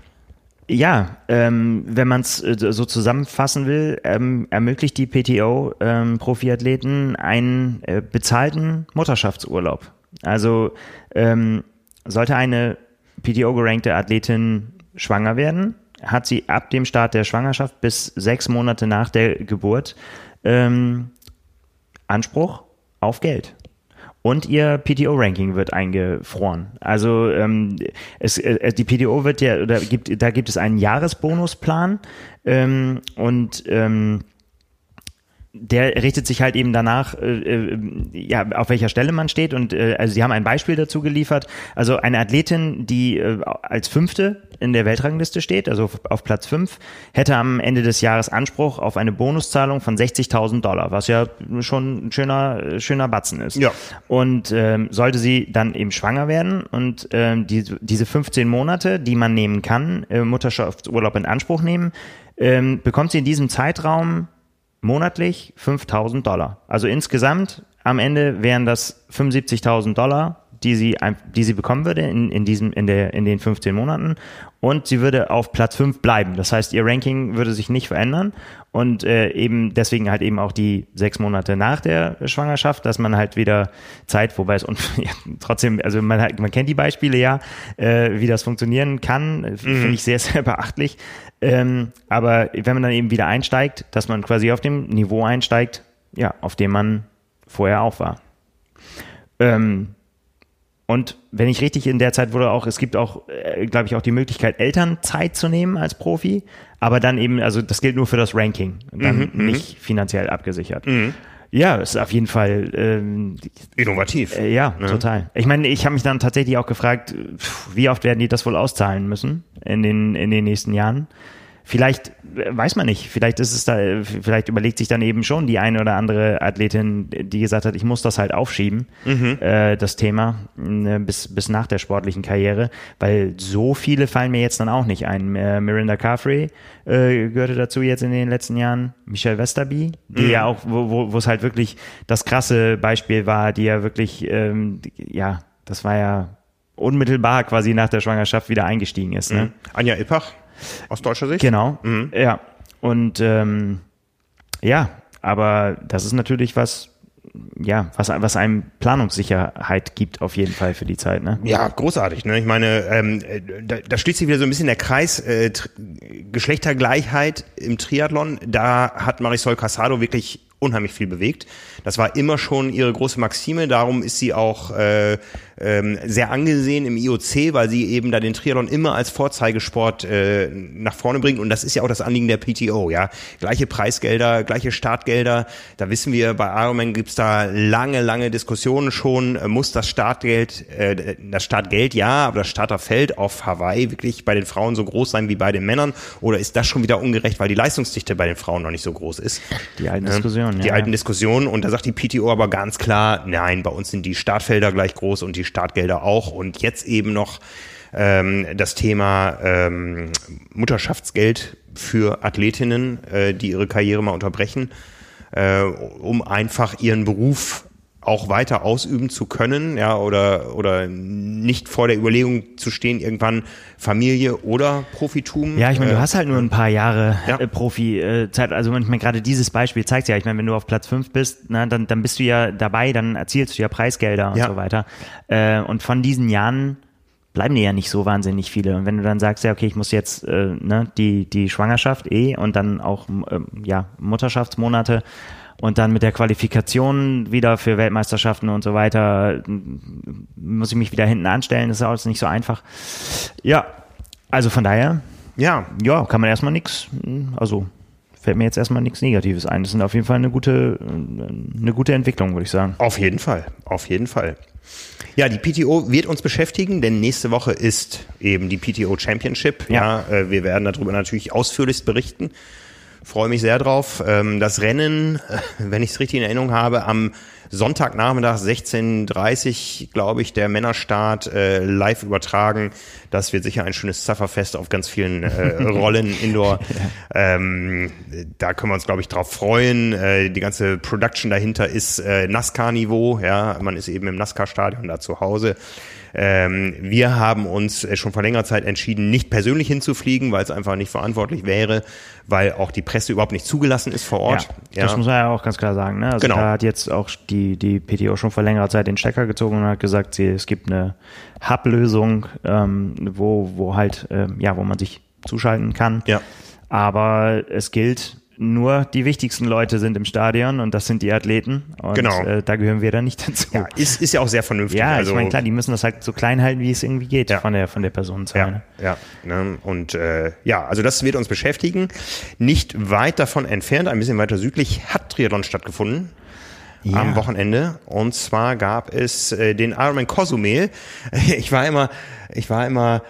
Ja, ähm, wenn man es äh, so zusammenfassen will, ähm, ermöglicht die PTO ähm, Profiathleten einen äh, bezahlten Mutterschaftsurlaub. Also ähm, sollte eine PTO-gerankte Athletin schwanger werden, hat sie ab dem Start der Schwangerschaft bis sechs Monate nach der Geburt ähm, Anspruch auf Geld. Und ihr PTO-Ranking wird eingefroren. Also ähm, es, äh, die PTO wird ja, oder gibt, da gibt es einen Jahresbonusplan ähm, und ähm, der richtet sich halt eben danach, äh, äh, ja, auf welcher Stelle man steht. Und äh, also sie haben ein Beispiel dazu geliefert. Also eine Athletin, die äh, als Fünfte in der Weltrangliste steht, also auf Platz fünf, hätte am Ende des Jahres Anspruch auf eine Bonuszahlung von 60.000 Dollar, was ja schon ein schöner, schöner Batzen ist. Ja. Und ähm, sollte sie dann eben schwanger werden und ähm, die, diese 15 Monate, die man nehmen kann, äh, Mutterschaftsurlaub in Anspruch nehmen, ähm, bekommt sie in diesem Zeitraum monatlich 5000 Dollar. Also insgesamt am Ende wären das 75.000 Dollar, die sie, die sie bekommen würde in, in, diesem, in, der, in den 15 Monaten. Und sie würde auf Platz 5 bleiben. Das heißt, ihr Ranking würde sich nicht verändern. Und äh, eben deswegen halt eben auch die sechs Monate nach der Schwangerschaft, dass man halt wieder Zeit, wobei es und <laughs> ja, trotzdem, also man, hat, man kennt die Beispiele ja, äh, wie das funktionieren kann, mhm. finde ich sehr, sehr beachtlich. Ähm, aber wenn man dann eben wieder einsteigt, dass man quasi auf dem Niveau einsteigt, ja, auf dem man vorher auch war. Ähm, und wenn ich richtig in der Zeit wurde auch, es gibt auch, äh, glaube ich, auch die Möglichkeit, Elternzeit zu nehmen als Profi, aber dann eben, also das gilt nur für das Ranking, dann mhm, mhm. nicht finanziell abgesichert. Mhm. Ja, ist auf jeden Fall ähm, innovativ. Äh, ja, ja, total. Ich meine, ich habe mich dann tatsächlich auch gefragt, wie oft werden die das wohl auszahlen müssen in den in den nächsten Jahren? Vielleicht weiß man nicht. Vielleicht ist es da, vielleicht überlegt sich dann eben schon die eine oder andere Athletin, die gesagt hat, ich muss das halt aufschieben, mhm. äh, das Thema, äh, bis, bis nach der sportlichen Karriere, weil so viele fallen mir jetzt dann auch nicht ein. Äh, Miranda Carfrey äh, gehörte dazu jetzt in den letzten Jahren, Michelle Westerby, die mhm. ja auch, wo, wo es halt wirklich das krasse Beispiel war, die ja wirklich, ähm, ja, das war ja unmittelbar quasi nach der Schwangerschaft wieder eingestiegen ist. Ne? Mhm. Anja Ippach aus deutscher Sicht? Genau, ja. Und ähm, ja, aber das ist natürlich was, ja, was, was einem Planungssicherheit gibt auf jeden Fall für die Zeit. Ne? Ja, großartig. Ne? Ich meine, ähm, da, da schließt sich wieder so ein bisschen der Kreis äh, Geschlechtergleichheit im Triathlon. Da hat Marisol Casado wirklich unheimlich viel bewegt. Das war immer schon ihre große Maxime. Darum ist sie auch äh, ähm, sehr angesehen im IOC, weil sie eben da den Triathlon immer als Vorzeigesport äh, nach vorne bringt. Und das ist ja auch das Anliegen der PTO. Ja, gleiche Preisgelder, gleiche Startgelder. Da wissen wir, bei Ironman gibt's da lange, lange Diskussionen schon. Äh, Muss das Startgeld, äh, das Startgeld ja, aber das Starterfeld auf Hawaii wirklich bei den Frauen so groß sein wie bei den Männern? Oder ist das schon wieder ungerecht, weil die Leistungsdichte bei den Frauen noch nicht so groß ist? Die alten Ne? Diskussionen. Die ja, alten ja. Diskussionen. Und da sagt die PTO aber ganz klar, nein, bei uns sind die Startfelder gleich groß und die Startgelder auch. Und jetzt eben noch ähm, das Thema ähm, Mutterschaftsgeld für Athletinnen, äh, die ihre Karriere mal unterbrechen, äh, um einfach ihren Beruf auch weiter ausüben zu können, ja, oder, oder nicht vor der Überlegung zu stehen, irgendwann Familie oder Profitum. Ja, ich meine, du Äh, hast halt nur ein paar Jahre Ja. äh, Profi-Zeit. Also ich meine, gerade dieses Beispiel zeigt ja, ich meine, wenn du auf Platz fünf bist, na, dann, dann bist du ja dabei, dann erzielst du ja Preisgelder und Ja. so weiter. Äh, und von diesen Jahren bleiben dir ja nicht so wahnsinnig viele. Und wenn du dann sagst, ja, okay, ich muss jetzt äh, ne, die, die Schwangerschaft eh und dann auch ähm, ja, Mutterschaftsmonate und dann mit der Qualifikation wieder für Weltmeisterschaften und so weiter muss ich mich wieder hinten anstellen. Das ist alles nicht so einfach. Ja, also von daher, ja, ja, kann man erstmal nichts, also fällt mir jetzt erstmal nichts Negatives ein. Das sind auf jeden Fall eine gute, eine gute Entwicklung, würde ich sagen. Auf jeden Fall, auf jeden Fall. Ja, die PTO wird uns beschäftigen, denn nächste Woche ist eben die PTO Championship. Ja, Ja. äh, wir werden darüber natürlich ausführlichst berichten. Freue mich sehr drauf. Ähm, Das Rennen, <laughs> wenn ich es richtig in Erinnerung habe, am Sonntagnachmittag 16.30 glaube ich, der Männerstart äh, live übertragen. Das wird sicher ein schönes Zafferfest auf ganz vielen äh, <laughs> Rollen indoor. ähm, da können wir uns, glaube ich, drauf freuen. Äh, die ganze Production dahinter ist äh, NASCAR-Niveau. Ja, man ist eben im NASCAR-Stadion da zu Hause. Ähm, wir haben uns äh, schon vor längerer Zeit entschieden, nicht persönlich hinzufliegen, weil es einfach nicht verantwortlich wäre, weil auch die Presse überhaupt nicht zugelassen ist vor Ort. Ja, das muss man ja auch ganz klar sagen. Ne? Also Genau. da hat jetzt auch die, die PTO schon vor längerer Zeit den Stecker gezogen und hat gesagt, sie, es gibt eine Hub-Lösung, ähm, wo, wo halt, ähm, ja, wo man sich zuschalten kann. Ja. Aber es gilt, nur die wichtigsten Leute sind im Stadion und das sind die Athleten. Und Genau. äh, da gehören wir dann nicht dazu. Ja, ist, ist ja auch sehr vernünftig. Ja, also, ich meine, klar, die müssen das halt so klein halten, wie es irgendwie geht Ja. von der von der Personenzahl. ne? Ja, ja. Ne? Und äh, ja, also das wird uns beschäftigen. Nicht weit davon entfernt, ein bisschen weiter südlich, hat Triathlon stattgefunden. Ja. Am Wochenende. Und zwar gab es äh, den Ironman Cozumel. <laughs> Ich war immer, ich war immer,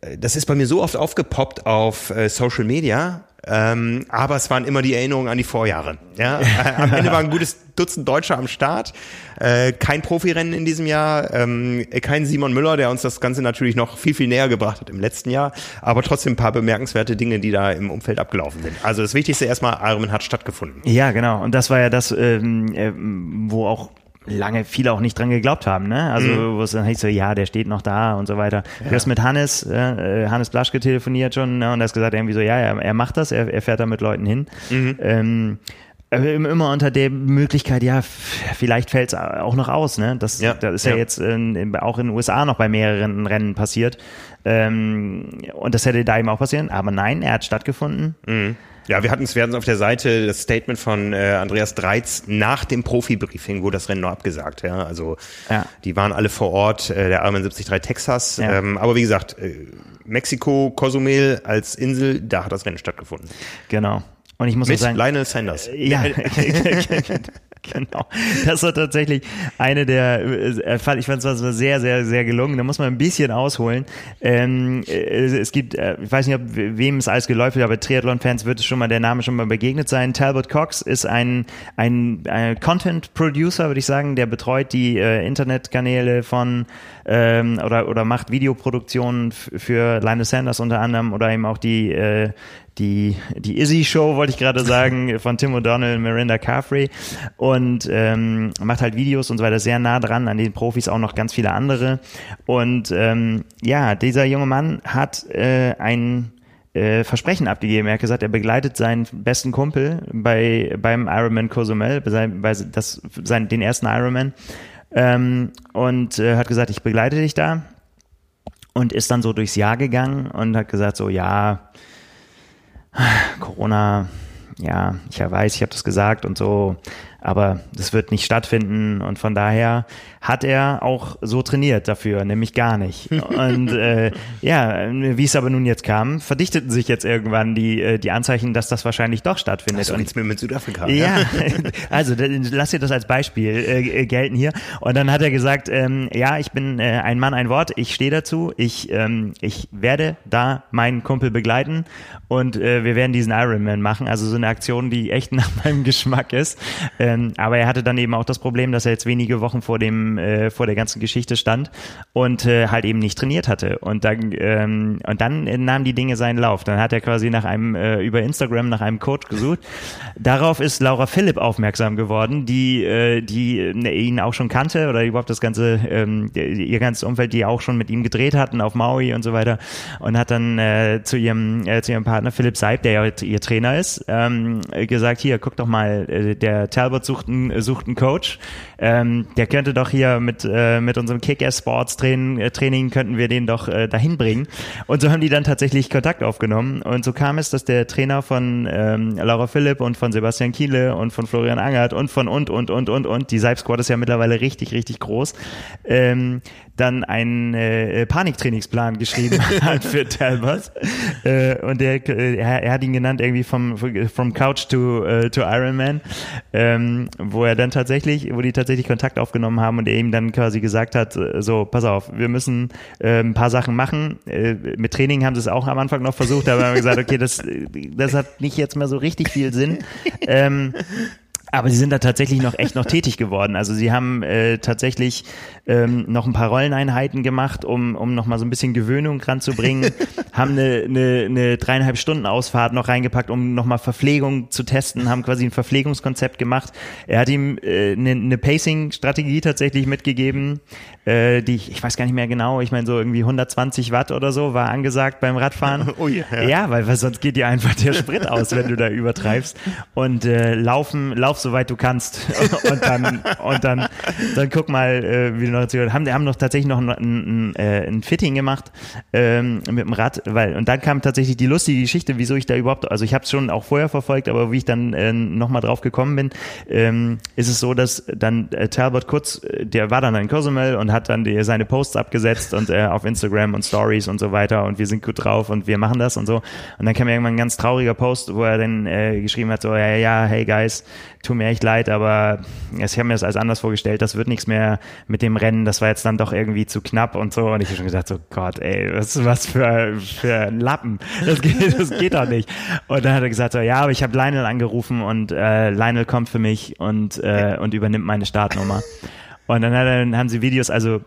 äh, das ist bei mir so oft aufgepoppt auf äh, Social Media. Ähm, aber es waren immer die Erinnerungen an die Vorjahre. Ja, <laughs> am Ende war ein gutes Dutzend Deutscher am Start. Äh, kein Profirennen in diesem Jahr, ähm, kein Simon Müller, der uns das Ganze natürlich noch viel, viel näher gebracht hat im letzten Jahr. Aber trotzdem ein paar bemerkenswerte Dinge, die da im Umfeld abgelaufen sind. Also das Wichtigste erstmal, Ironman hat stattgefunden. Ja, genau. Und das war ja das, ähm, äh, wo auch lange viele auch nicht dran geglaubt haben, ne? Also Mhm. wo es dann hieß so, ja, der steht noch da und so weiter. Du hast mit Hannes, äh, Hannes Blaschke telefoniert schon ne? und er hat gesagt irgendwie so, ja, er, er macht das, er, er fährt da mit Leuten hin. Mhm. Ähm, immer unter der Möglichkeit, ja, vielleicht fällt es auch noch aus, ne? Das, Ja, das ist ja, ja. jetzt in, auch in den USA noch bei mehreren Rennen passiert. Ähm, und das hätte da eben auch passieren. Aber nein, er hat stattgefunden. Ja, wir hatten es, wir hatten auf der Seite das Statement von äh, Andreas Dreiz nach dem Profi-Briefing, wo das Rennen noch abgesagt. Ja, also Ja. die waren alle vor Ort, äh, der Ironman 73 Texas. Ja. Ähm, aber wie gesagt, äh, Mexiko, Cozumel als Insel, da hat das Rennen stattgefunden. Genau. Und ich muss Mit sagen, Lionel Sanders. Ja, <laughs> <laughs> <laughs> genau. Das war tatsächlich eine der, äh, ich fand es war sehr, sehr, sehr gelungen. Da muss man ein bisschen ausholen. Ähm, äh, es gibt, äh, ich weiß nicht, ob wem es alles geläuft ist, aber Triathlon-Fans wird es schon mal der Name schon mal begegnet sein. Talbot Cox ist ein, ein, ein Content-Producer, würde ich sagen, der betreut die äh, Internetkanäle von ähm, oder, oder macht Videoproduktionen für Lionel Sanders unter anderem oder eben auch die, äh, die, die Izzy Show, wollte ich gerade sagen, von Tim O'Donnell und Miranda Carfrey und ähm, macht halt Videos und so weiter sehr nah dran an den Profis auch noch ganz viele andere. Und ähm, ja, dieser junge Mann hat äh, ein äh, Versprechen abgegeben. Er hat gesagt, er begleitet seinen besten Kumpel bei beim Ironman Cozumel, bei, bei das, sein, den ersten Ironman ähm, und äh, hat gesagt, ich begleite dich da und ist dann so durchs Jahr gegangen und hat gesagt so, ja, Corona, ja, ich weiß, ich habe das gesagt und so, aber das wird nicht stattfinden und von daher hat er auch so trainiert dafür, nämlich gar nicht. Und äh, <laughs> ja, wie es aber nun jetzt kam, verdichteten sich jetzt irgendwann die, äh, die Anzeichen, dass das wahrscheinlich doch stattfindet. und nichts mehr mit Südafrika. Ja, <laughs> also lass dir das als Beispiel äh, gelten hier. Und dann hat er gesagt, ähm, ja, ich bin äh, ein Mann, ein Wort, ich stehe dazu, ich, ähm, ich werde da meinen Kumpel begleiten und äh, wir werden diesen Ironman machen. Also so eine Aktion, die echt <laughs> nach meinem Geschmack ist. Ähm, aber er hatte dann eben auch das Problem, dass er jetzt wenige Wochen vor dem äh, vor der ganzen Geschichte stand und äh, halt eben nicht trainiert hatte. Und dann, ähm, und dann nahmen die Dinge seinen Lauf. Dann hat er quasi nach einem, äh, über Instagram nach einem Code gesucht. Darauf ist Laura Philipp aufmerksam geworden, die, äh, die äh, ihn auch schon kannte oder überhaupt das ganze, ähm, ihr ganzes Umfeld, die auch schon mit ihm gedreht hatten auf Maui und so weiter. Und hat dann äh, zu ihrem, äh, zu ihrem Partner Philipp Seib, der ja ihr Trainer ist, ähm, gesagt, hier, guck doch mal, äh, der Talbot sucht einen, sucht einen Coach. Ähm, der könnte doch hier mit, äh, mit unserem Kick-Ass-Sports Training, äh, könnten wir den doch äh, dahin bringen. Und so haben die dann tatsächlich Kontakt aufgenommen. Und so kam es, dass der Trainer von ähm, Laura Philipp und von Sebastian Kiele und von Florian Angert und von und, und, und, und, und, die Seib Squad ist ja mittlerweile richtig, richtig groß, ähm, dann einen äh, Paniktrainingsplan geschrieben <laughs> hat für Talbot. Äh, und der, äh, er, er, hat ihn genannt irgendwie vom from Couch to, uh, to Ironman, ähm, wo er dann tatsächlich, wo die tatsächlich Kontakt aufgenommen haben und er ihm dann quasi gesagt hat, äh, so, pass auf, wir müssen äh, ein paar Sachen machen. Äh, mit Training haben sie es auch am Anfang noch versucht, aber haben gesagt, okay, das, das hat nicht jetzt mehr so richtig viel Sinn. <laughs> Ähm, aber sie sind da tatsächlich noch echt noch tätig geworden. Also sie haben äh, tatsächlich ähm, noch ein paar Rolleneinheiten gemacht, um, um noch mal so ein bisschen Gewöhnung ranzubringen. <laughs> haben eine, eine, eine dreieinhalb Stunden Ausfahrt noch reingepackt, um noch mal Verpflegung zu testen. Haben quasi ein Verpflegungskonzept gemacht. Er hat ihm äh, eine, eine Pacing-Strategie tatsächlich mitgegeben, äh, die ich, ich weiß gar nicht mehr genau. Ich meine so irgendwie 120 Watt oder so war angesagt beim Radfahren. <laughs> Oh yeah, ja. ja, weil, weil sonst geht dir einfach der Sprit aus, wenn du da <laughs> übertreibst. Und äh, laufen, lauf soweit du kannst. <laughs> und dann, und dann, dann guck mal, äh, wie du noch erzählt haben. haben noch tatsächlich noch ein, ein, äh, ein Fitting gemacht ähm, mit dem Rad, weil und dann kam tatsächlich die lustige Geschichte, wieso ich da überhaupt, also ich habe es schon auch vorher verfolgt, aber wie ich dann äh, nochmal drauf gekommen bin, ähm, ist es so, dass dann äh, Talbot kurz, äh, der war dann in Cozumel und hat dann die, seine Posts abgesetzt und äh, auf Instagram und Stories und so weiter und wir sind gut drauf und wir machen das und so. Und dann kam irgendwann ein ganz trauriger Post, wo er dann äh, geschrieben hat, so, ja, ja, hey guys, tut mir echt leid, aber ich habe mir das als anders vorgestellt, das wird nichts mehr mit dem Rennen, das war jetzt dann doch irgendwie zu knapp und so. Und ich habe schon gesagt, so Gott, ey, was, was für, für ein Lappen. Das geht, <laughs> das geht doch nicht. Und dann hat er gesagt, so, ja, aber ich habe Lionel angerufen und äh, Lionel kommt für mich und, äh, und übernimmt meine Startnummer. Und dann, dann haben sie Videos, also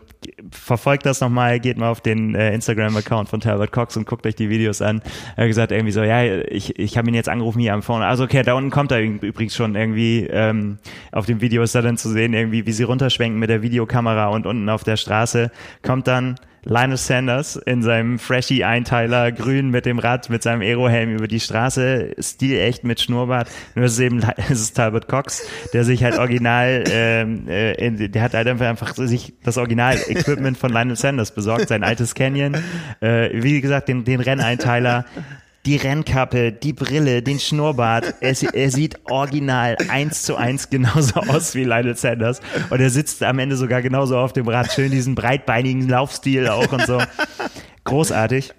verfolgt das nochmal, geht mal auf den äh, Instagram-Account von Talbot Cox und guckt euch die Videos an. Er hat gesagt irgendwie so, ja, ich, ich habe ihn jetzt angerufen hier am Phone. Also okay, da unten kommt er übrigens schon irgendwie, ähm, auf dem Video ist da dann zu sehen, irgendwie, wie sie runterschwenken mit der Videokamera und unten auf der Straße kommt dann Linus Sanders in seinem freshy Einteiler grün mit dem Rad, mit seinem Aerohelm über die Straße, stilecht mit Schnurrbart. Nur ist es eben, es ist Talbot Cox, der sich halt original, ähm, äh, der hat halt einfach, einfach sich das Original-Equipment von Lionel Sanders besorgt, sein altes Canyon, äh, wie gesagt, den, den Renneinteiler, die Rennkappe, die Brille, den Schnurrbart. Er, er, sieht original eins zu eins genauso <laughs> aus wie Lionel Sanders. Und er sitzt am Ende sogar genauso auf dem Rad. Schön diesen breitbeinigen Laufstil auch und so. Großartig.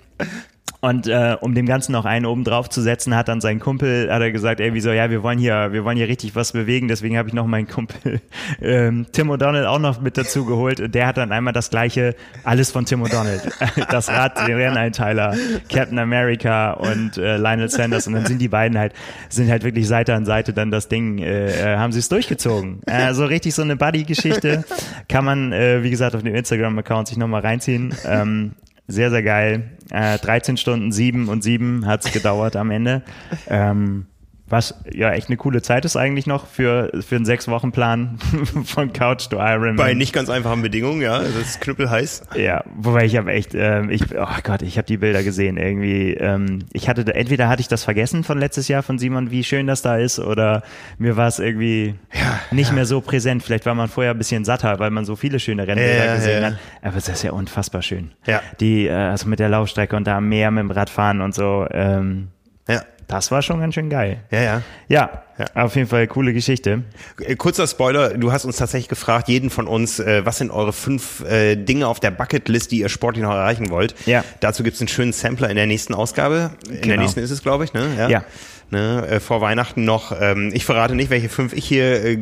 Und äh, um dem Ganzen noch einen oben drauf zu setzen, hat dann sein Kumpel, hat er gesagt, ey, wieso, ja, wir wollen hier, wir wollen hier richtig was bewegen, deswegen habe ich noch meinen Kumpel <laughs> ähm, Tim O'Donnell auch noch mit dazu geholt. Und der hat dann einmal das gleiche, alles von Tim O'Donnell. <laughs> Das Rad, den Renneinteiler, Captain America und äh, Lionel Sanders. Und dann sind die beiden halt, sind halt wirklich Seite an Seite dann das Ding, äh, äh haben sie es durchgezogen. Also richtig so eine Buddy-Geschichte. Kann man, äh, wie gesagt, auf dem Instagram-Account sich nochmal reinziehen. Ähm, Sehr, sehr geil. Äh, 13 Stunden, 7 und 7 hat es gedauert am Ende. Ähm, was ja echt eine coole Zeit ist eigentlich noch für, für einen Sechs-Wochen-Plan <laughs> von Couch to Iron. Bei nicht ganz einfachen Bedingungen, ja. Das ist knüppelheiß. Ja, wobei ich habe echt, ähm, ich, oh Gott, ich habe die Bilder gesehen irgendwie. Ähm, ich hatte, entweder hatte ich das vergessen von letztes Jahr von Simon, wie schön das da ist, oder mir war es irgendwie Ja, nicht ja. mehr so präsent. Vielleicht war man vorher ein bisschen satter, weil man so viele schöne Rennbilder Ja, gesehen ja. hat. Aber es ist ja unfassbar schön. Ja. Die, äh, also mit der Laufstrecke und da am Meer mit dem Radfahren und so, ähm, Ja. Das war schon ganz schön geil. Ja, ja. Ja, Ja. auf jeden Fall coole Geschichte. Äh, Kurzer Spoiler, du hast uns tatsächlich gefragt, jeden von uns, äh, was sind eure fünf äh, Dinge auf der Bucketlist, die ihr sportlich noch erreichen wollt. Ja. Dazu gibt's einen schönen Sampler in der nächsten Ausgabe. In der Genau. nächsten ist es, glaube ich, ne? Ja. Ne, äh, vor Weihnachten noch. Ähm, ich verrate nicht, welche fünf ich hier äh,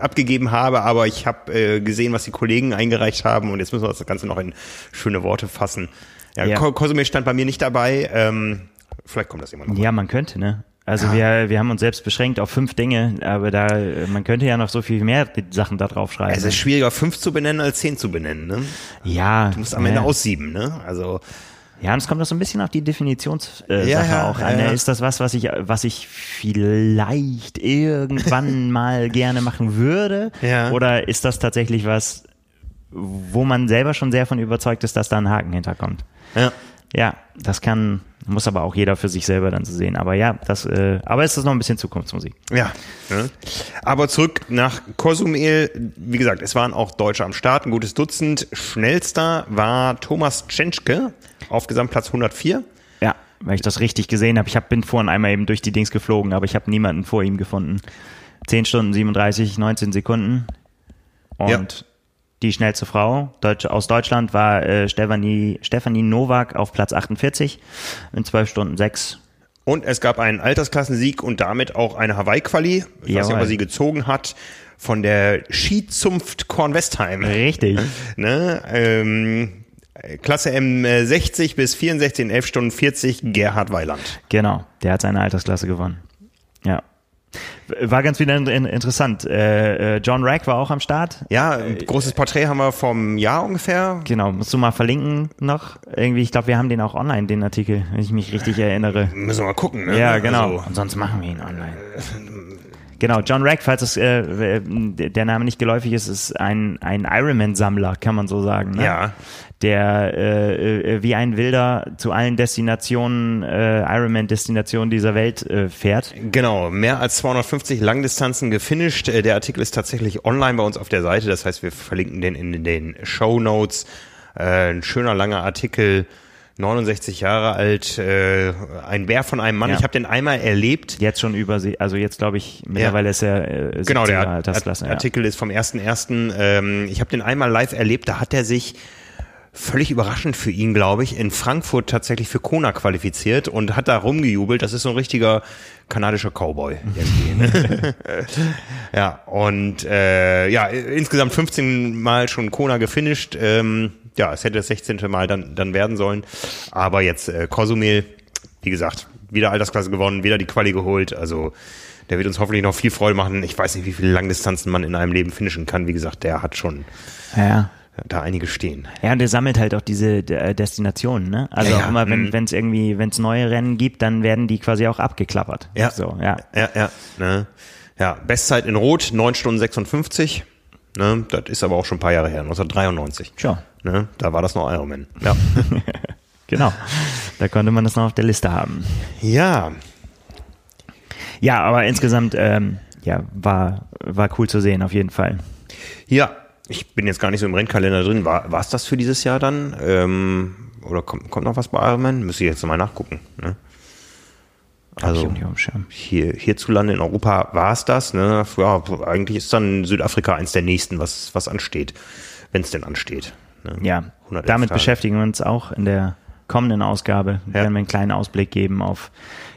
abgegeben habe, aber ich habe äh, gesehen, was die Kollegen eingereicht haben und jetzt müssen wir das Ganze noch in schöne Worte fassen. Ja, Ja. Ko- Cosumel stand bei mir nicht dabei. Ähm, vielleicht kommt das irgendwann noch. Ja, man könnte, ne? Also wir, wir haben uns selbst beschränkt auf fünf Dinge, aber da man könnte ja noch so viel mehr Sachen da drauf schreiben. Es ist schwieriger, fünf zu benennen als zehn zu benennen. Ne? ja, Du musst am Ende ja. aussieben, ne? Also Ja, und es kommt auch so ein bisschen auf die Definitionssache äh, Ja, ja, auch ja, an. ja. Ist das was, was ich, was ich vielleicht irgendwann <laughs> mal gerne machen würde? Ja. Oder ist das tatsächlich was, wo man selber schon sehr von überzeugt ist, dass da ein Haken hinterkommt? ja. Ja, das kann, muss aber auch jeder für sich selber dann so sehen. Aber ja, das, äh, aber ist das noch ein bisschen Zukunftsmusik. Ja. Ne? Aber zurück nach Cozumel. Wie gesagt, es waren auch Deutsche am Start, ein gutes Dutzend. Schnellster war Thomas Tschentschke auf Gesamtplatz 104. Ja, weil ich das richtig gesehen habe. Ich hab, bin vorhin einmal eben durch die Dings geflogen, aber ich habe niemanden vor ihm gefunden. 10 Stunden 37, 19 Sekunden. Und Ja. Die schnellste Frau Deutsch, aus Deutschland war äh, Stefanie, Stefanie Nowak auf Platz 48 in 12 Stunden 6. Und es gab einen Altersklassensieg und damit auch eine Hawaii-Quali. Jawohl. er sie gezogen hat. Von der Skizunft Kornwestheim. Richtig. <laughs> Ne? Ähm, Klasse M60 bis 64 in 11 Stunden 40, Gerhard Weiland. Genau, der hat seine Altersklasse gewonnen. Ja. War ganz wieder in, in, interessant. Äh, äh, John Rack war auch am Start. Ja, ein großes Porträt haben wir vom Jahr ungefähr. Genau, musst du mal verlinken noch. Irgendwie, ich glaube, wir haben den auch online, den Artikel, wenn ich mich richtig erinnere. Müssen wir mal gucken. Ne? Ja, genau. Also, Und sonst machen wir ihn online. <laughs> Genau, John Rack, falls es, äh, der Name nicht geläufig ist, ist ein, ein Ironman-Sammler, kann man so sagen. Ne? Ja. Der äh, äh, wie ein Wilder zu allen Destinationen, äh, Ironman-Destinationen dieser Welt äh, fährt. Genau, mehr als 250 Langdistanzen gefinisht. Äh, Der Artikel ist tatsächlich online bei uns auf der Seite. Das heißt, wir verlinken den in den Show Notes. Äh, Ein schöner langer Artikel. 69 Jahre alt, äh, ein Bär von einem Mann. Ja. Ich habe den einmal erlebt. Jetzt schon über sie, also jetzt glaube ich, mittlerweile ist er äh, 70er Genau, der Art- Altersklasse. Ja. Artikel ist vom 1.1. Ähm, ich habe den einmal live erlebt, da hat er sich völlig überraschend für ihn, glaube ich, in Frankfurt tatsächlich für Kona qualifiziert und hat da rumgejubelt. Das ist so ein richtiger kanadischer Cowboy. ne? <laughs> ja, und äh, ja, insgesamt 15 Mal schon Kona gefinisht. Ähm, ja, es hätte das 16. Mal dann, dann werden sollen. Aber jetzt äh, Cozumel, wie gesagt, wieder Altersklasse gewonnen, wieder die Quali geholt. Also der wird uns hoffentlich noch viel Freude machen. Ich weiß nicht, wie viele Langdistanzen man in einem Leben finishen kann. Wie gesagt, der hat schon ja. Da einige stehen. Ja, und der sammelt halt auch diese äh, Destinationen, ne? Also Ja, auch immer, wenn Mhm. es irgendwie, wenn es neue Rennen gibt, dann werden die quasi auch abgeklappert. Ja. So, ja. Ja, ja. Ne? Ja, Bestzeit in Rot, 9 Stunden 56. Ne? Das ist aber auch schon ein paar Jahre her, 1993. Schon. Ne? Da war das noch Ironman. Ja. <laughs> Genau. Da konnte man das noch auf der Liste haben. ja. Ja, aber insgesamt, ähm, ja, war, war cool zu sehen, auf jeden Fall. Ja. Ich bin jetzt gar nicht so im Rennkalender drin. War es das für dieses Jahr dann? Ähm, oder kommt, kommt noch was bei Ironman? Müsste ich jetzt mal nachgucken. Ne? Also hier, hierzulande in Europa war es das. Ne? Ja, eigentlich ist dann Südafrika eins der nächsten, was, was ansteht, wenn es denn ansteht. Ne? Ja, 111 damit Tage. beschäftigen wir uns auch in der kommenden Ausgabe ja. werden wir einen kleinen Ausblick geben auf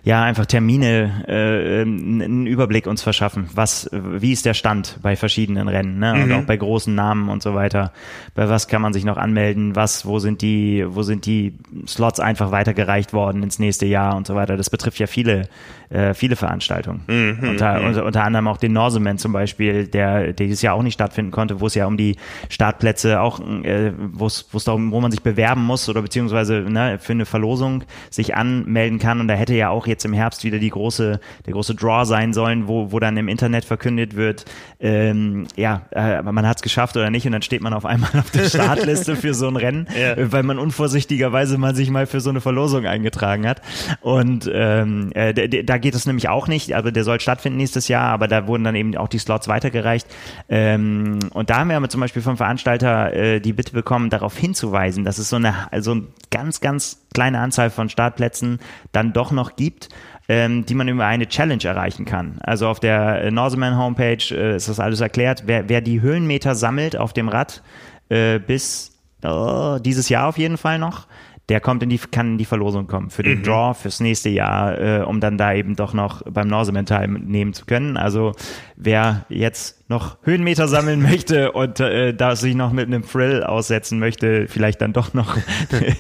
ja einfach Termine, äh, einen Überblick uns verschaffen. Was, wie ist der Stand bei verschiedenen Rennen ne? und mhm. auch bei großen Namen und so weiter. Bei was kann man sich noch anmelden? Was, wo sind die, wo sind die Slots einfach weitergereicht worden ins nächste Jahr und so weiter. Das betrifft ja viele, äh, viele Veranstaltungen. Mhm. Unter, mhm. unter, unter anderem auch den Norseman zum Beispiel, der, der dieses Jahr auch nicht stattfinden konnte, wo es ja um die Startplätze auch, äh, wo es darum, wo man sich bewerben muss oder beziehungsweise ne, für eine Verlosung sich anmelden kann. Und da hätte ja auch jetzt im Herbst wieder die große, der große Draw sein sollen, wo, wo dann im Internet verkündet wird, ähm, ja, äh, man hat es geschafft oder nicht und dann steht man auf einmal auf der <laughs> Startliste für so ein Rennen, ja. weil man unvorsichtigerweise mal sich mal für so eine Verlosung eingetragen hat. Und ähm, äh, da geht es nämlich auch nicht, aber der soll stattfinden nächstes Jahr, aber da wurden dann eben auch die Slots weitergereicht. Ähm, und da haben wir zum Beispiel vom Veranstalter äh, die Bitte bekommen, darauf hinzuweisen, dass es so eine, also eine ganz, ganz kleine Anzahl von Startplätzen dann doch noch gibt ähm, die man über eine Challenge erreichen kann. Also auf der Norseman Homepage äh, ist das alles erklärt. Wer, wer die Höhenmeter sammelt auf dem Rad äh, bis oh, dieses Jahr auf jeden Fall noch, der kommt in die, kann in die Verlosung kommen für den mhm. Draw fürs nächste Jahr, äh, um dann da eben doch noch beim Norseman teilnehmen zu können. Also wer jetzt noch Höhenmeter sammeln <laughs> möchte und äh, da sich noch mit einem Frill aussetzen möchte, vielleicht dann doch noch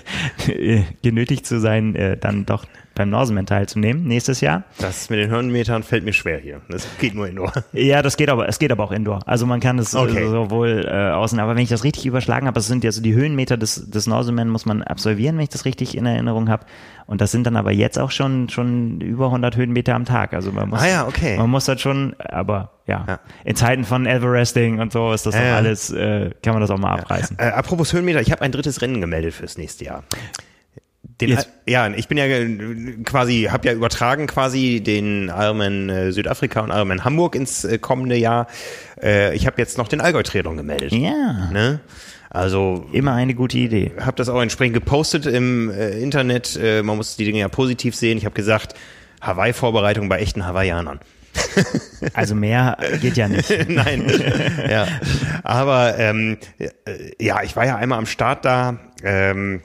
<laughs> genötigt zu sein, äh, dann doch beim Norseman teilzunehmen nächstes Jahr. Das mit den Höhenmetern fällt mir schwer hier. Das geht nur Indoor. <laughs> Ja, das geht aber, es geht aber auch Indoor. Also man kann es okay. sowohl äh, außen, aber wenn ich das richtig überschlagen habe, das sind ja so die Höhenmeter des, des Norseman muss man absolvieren, wenn ich das richtig in Erinnerung habe. Und das sind dann aber jetzt auch schon, schon über 100 Höhenmeter am Tag. Also man muss, ah ja, okay. man muss das schon, aber ja, ja. in Zeiten von Everesting und so ist das äh, alles, äh, kann man das auch mal abreißen. Äh, apropos Höhenmeter, ich habe ein drittes Rennen gemeldet fürs nächste Jahr. Den, Jetzt. ja, ich bin ja quasi, habe ja übertragen quasi den Ironman äh, Südafrika und Ironman Hamburg ins äh, kommende Jahr. Äh, ich habe jetzt noch den Allgäu-Triathlon gemeldet. Ja. Ne? Also immer eine gute Idee. Habe das auch entsprechend gepostet im Internet. Man muss die Dinge ja positiv sehen. Ich habe gesagt, Hawaii-Vorbereitung bei echten Hawaiianern. <laughs> Also mehr geht ja nicht. <laughs> Nein. ja. Aber ähm, äh, ja, ich war ja einmal am Start da. Ähm,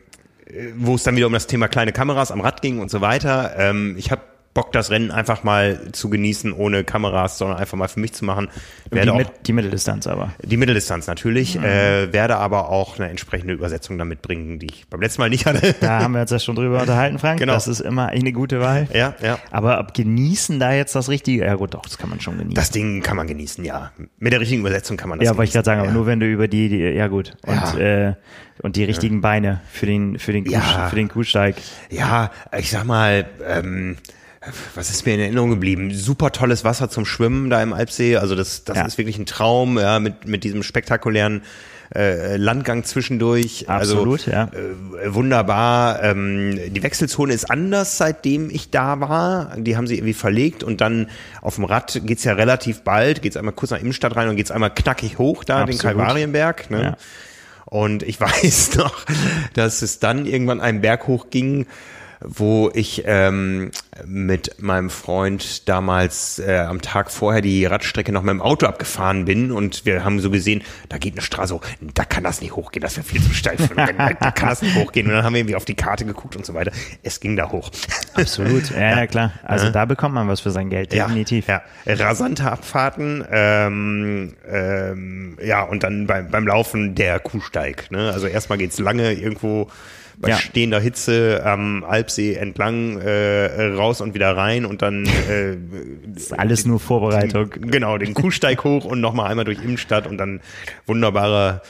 wo es dann wieder um das Thema kleine Kameras am Rad ging und so weiter. Ähm, ich habe Bock, das Rennen einfach mal zu genießen, ohne Kameras, sondern einfach mal für mich zu machen. Werde die, mit, die Mitteldistanz aber. Die Mitteldistanz natürlich, mhm. äh, werde aber auch eine entsprechende Übersetzung damit bringen, die ich beim letzten Mal nicht hatte. Da haben wir uns ja schon drüber <laughs> unterhalten, Frank. Genau. Das ist immer eine gute Wahl. Ja, ja. Aber ob genießen da jetzt das Richtige? Ja gut, doch, das kann man schon genießen. Das Ding kann man genießen, ja. Mit der richtigen Übersetzung kann man das Ja, wollte ich gerade sagen, ja. aber nur wenn du über die, die ja gut. Und ja. Äh, und die richtigen ja. Beine für den für den Kuh, ja. für den Kuhsteig. Ja, ich sag mal, ähm, was ist mir in Erinnerung geblieben? Super tolles Wasser zum Schwimmen da im Alpsee. Also das, das ja. ist wirklich ein Traum, ja, mit, mit diesem spektakulären äh, Landgang zwischendurch. Also, Absolut, also, ja. Äh, wunderbar. Ähm, die Wechselzone ist anders, seitdem ich da war. Die haben sie irgendwie verlegt und dann auf dem Rad geht's ja relativ bald, geht's einmal kurz nach Innenstadt rein und geht's einmal knackig hoch da, Absolut. den Kalvarienberg. Ne? Ja. Und ich <laughs> weiß noch, dass es dann irgendwann einen Berg hoch ging, wo ich ähm, mit meinem Freund damals äh, am Tag vorher die Radstrecke noch mit dem Auto abgefahren bin und wir haben so gesehen, da geht eine Straße hoch, da kann das nicht hochgehen, das wäre viel zu steil, für da kann das nicht hochgehen und dann haben wir irgendwie auf die Karte geguckt und so weiter. Es ging da hoch. Absolut, ja, ja klar. Also ja. da bekommt man was für sein Geld, definitiv. Ja, ja. rasante Abfahrten, ähm, ähm, ja und dann beim, beim Laufen der Kuhsteig. Ne? Also erstmal geht's lange irgendwo bei ja. stehender Hitze am Alpsee entlang äh, raus und wieder rein und dann äh, <laughs> ist alles nur Vorbereitung. Den, genau, den Kuhsteig hoch und nochmal einmal durch Innenstadt und dann wunderbarer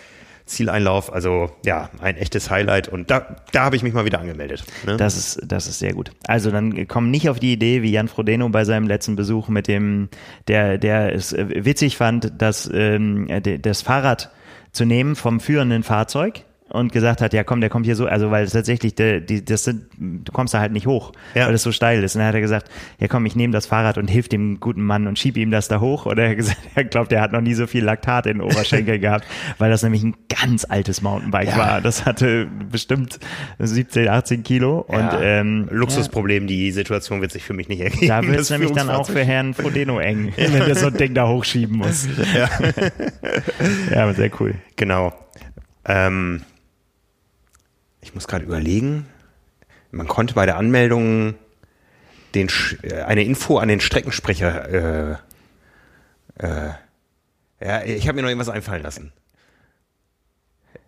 Zieleinlauf. Also ja, ein echtes Highlight und da, da habe ich mich mal wieder angemeldet. Ne? Das, ist, das ist sehr gut. Also dann komm nicht auf die Idee, wie Jan Frodeno bei seinem letzten Besuch mit dem, der, der es witzig fand, dass ähm, das Fahrrad zu nehmen vom führenden Fahrzeug und gesagt hat, ja komm, der kommt hier so, also weil es tatsächlich, der, die, das sind, du kommst da halt nicht hoch, ja. weil es so steil ist. Und dann hat er gesagt, ja komm, ich nehme das Fahrrad und hilf dem guten Mann und schieb ihm das da hoch. Oder er hat gesagt, <laughs> er glaubt, er hat noch nie so viel Laktat in den Oberschenkel <laughs> gehabt, weil das nämlich ein ganz altes Mountainbike ja. war. Das hatte bestimmt 17, 18 Kilo. Ja. Und ähm, Luxusproblem, die Situation wird sich für mich nicht ergeben. Da wird es nämlich dann auch für Herrn Frodeno eng, <laughs> wenn er so ein Ding da hochschieben muss. Ja, ja sehr cool. Genau. Ähm, ich muss gerade überlegen. man konnte bei der Anmeldung den, äh, eine Info an den Streckensprecher, äh, äh, ja, ich habe mir noch irgendwas einfallen lassen.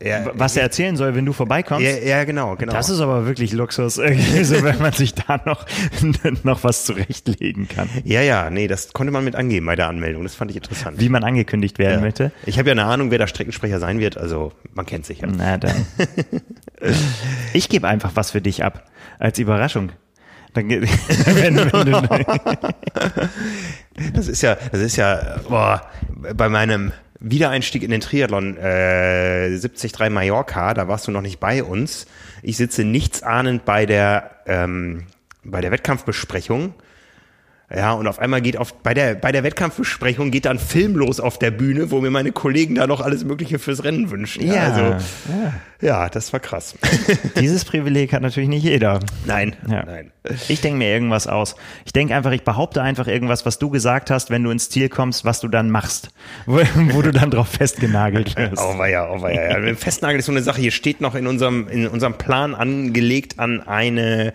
Ja, was er erzählen soll, wenn du vorbeikommst. Ja, ja, genau, genau. Das ist aber wirklich Luxus, <laughs> so, wenn man sich da noch, <laughs> noch was zurechtlegen kann. Ja, ja, nee, das konnte man mit angeben bei der Anmeldung. Das fand ich interessant. Wie man angekündigt werden ja. möchte. Ich habe ja eine Ahnung, wer der Streckensprecher sein wird, also man kennt sich ja. Na dann. <laughs> ich gebe einfach was für dich ab, als Überraschung. Dann, wenn, wenn du, das ist ja, das ist ja, boah, bei meinem Wiedereinstieg in den Triathlon äh, 73 Mallorca, da warst du noch nicht bei uns. Ich sitze nichtsahnend bei der ähm, bei der Wettkampfbesprechung ja, und auf einmal geht auf, bei der, bei der Wettkampfbesprechung geht dann Film los auf der Bühne, wo mir meine Kollegen da noch alles Mögliche fürs Rennen wünschen. Ja, also, ja. ja das war krass. <laughs> Dieses Privileg hat natürlich nicht jeder. Nein, ja. nein. Ich denke mir irgendwas aus. Ich denke einfach, ich behaupte einfach irgendwas, was du gesagt hast, wenn du ins Ziel kommst, was du dann machst. <laughs> Wo, wo du dann drauf festgenagelt <laughs> wirst. Oh, ja, oh, ja. Festnagel ist so eine Sache, hier steht noch in unserem, in unserem Plan angelegt an eine,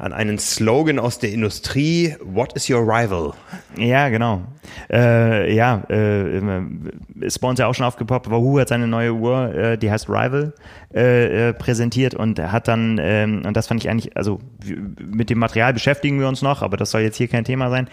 an einen Slogan aus der Industrie, What is your rival? Ja, genau. Äh, ja, äh, ist bei uns ja auch schon aufgepoppt, Wahoo hat seine neue Uhr, äh, die heißt Rival, äh, äh, präsentiert und hat dann, ähm, und das fand ich eigentlich, also mit dem Material beschäftigen wir uns noch, aber das soll jetzt hier kein Thema sein,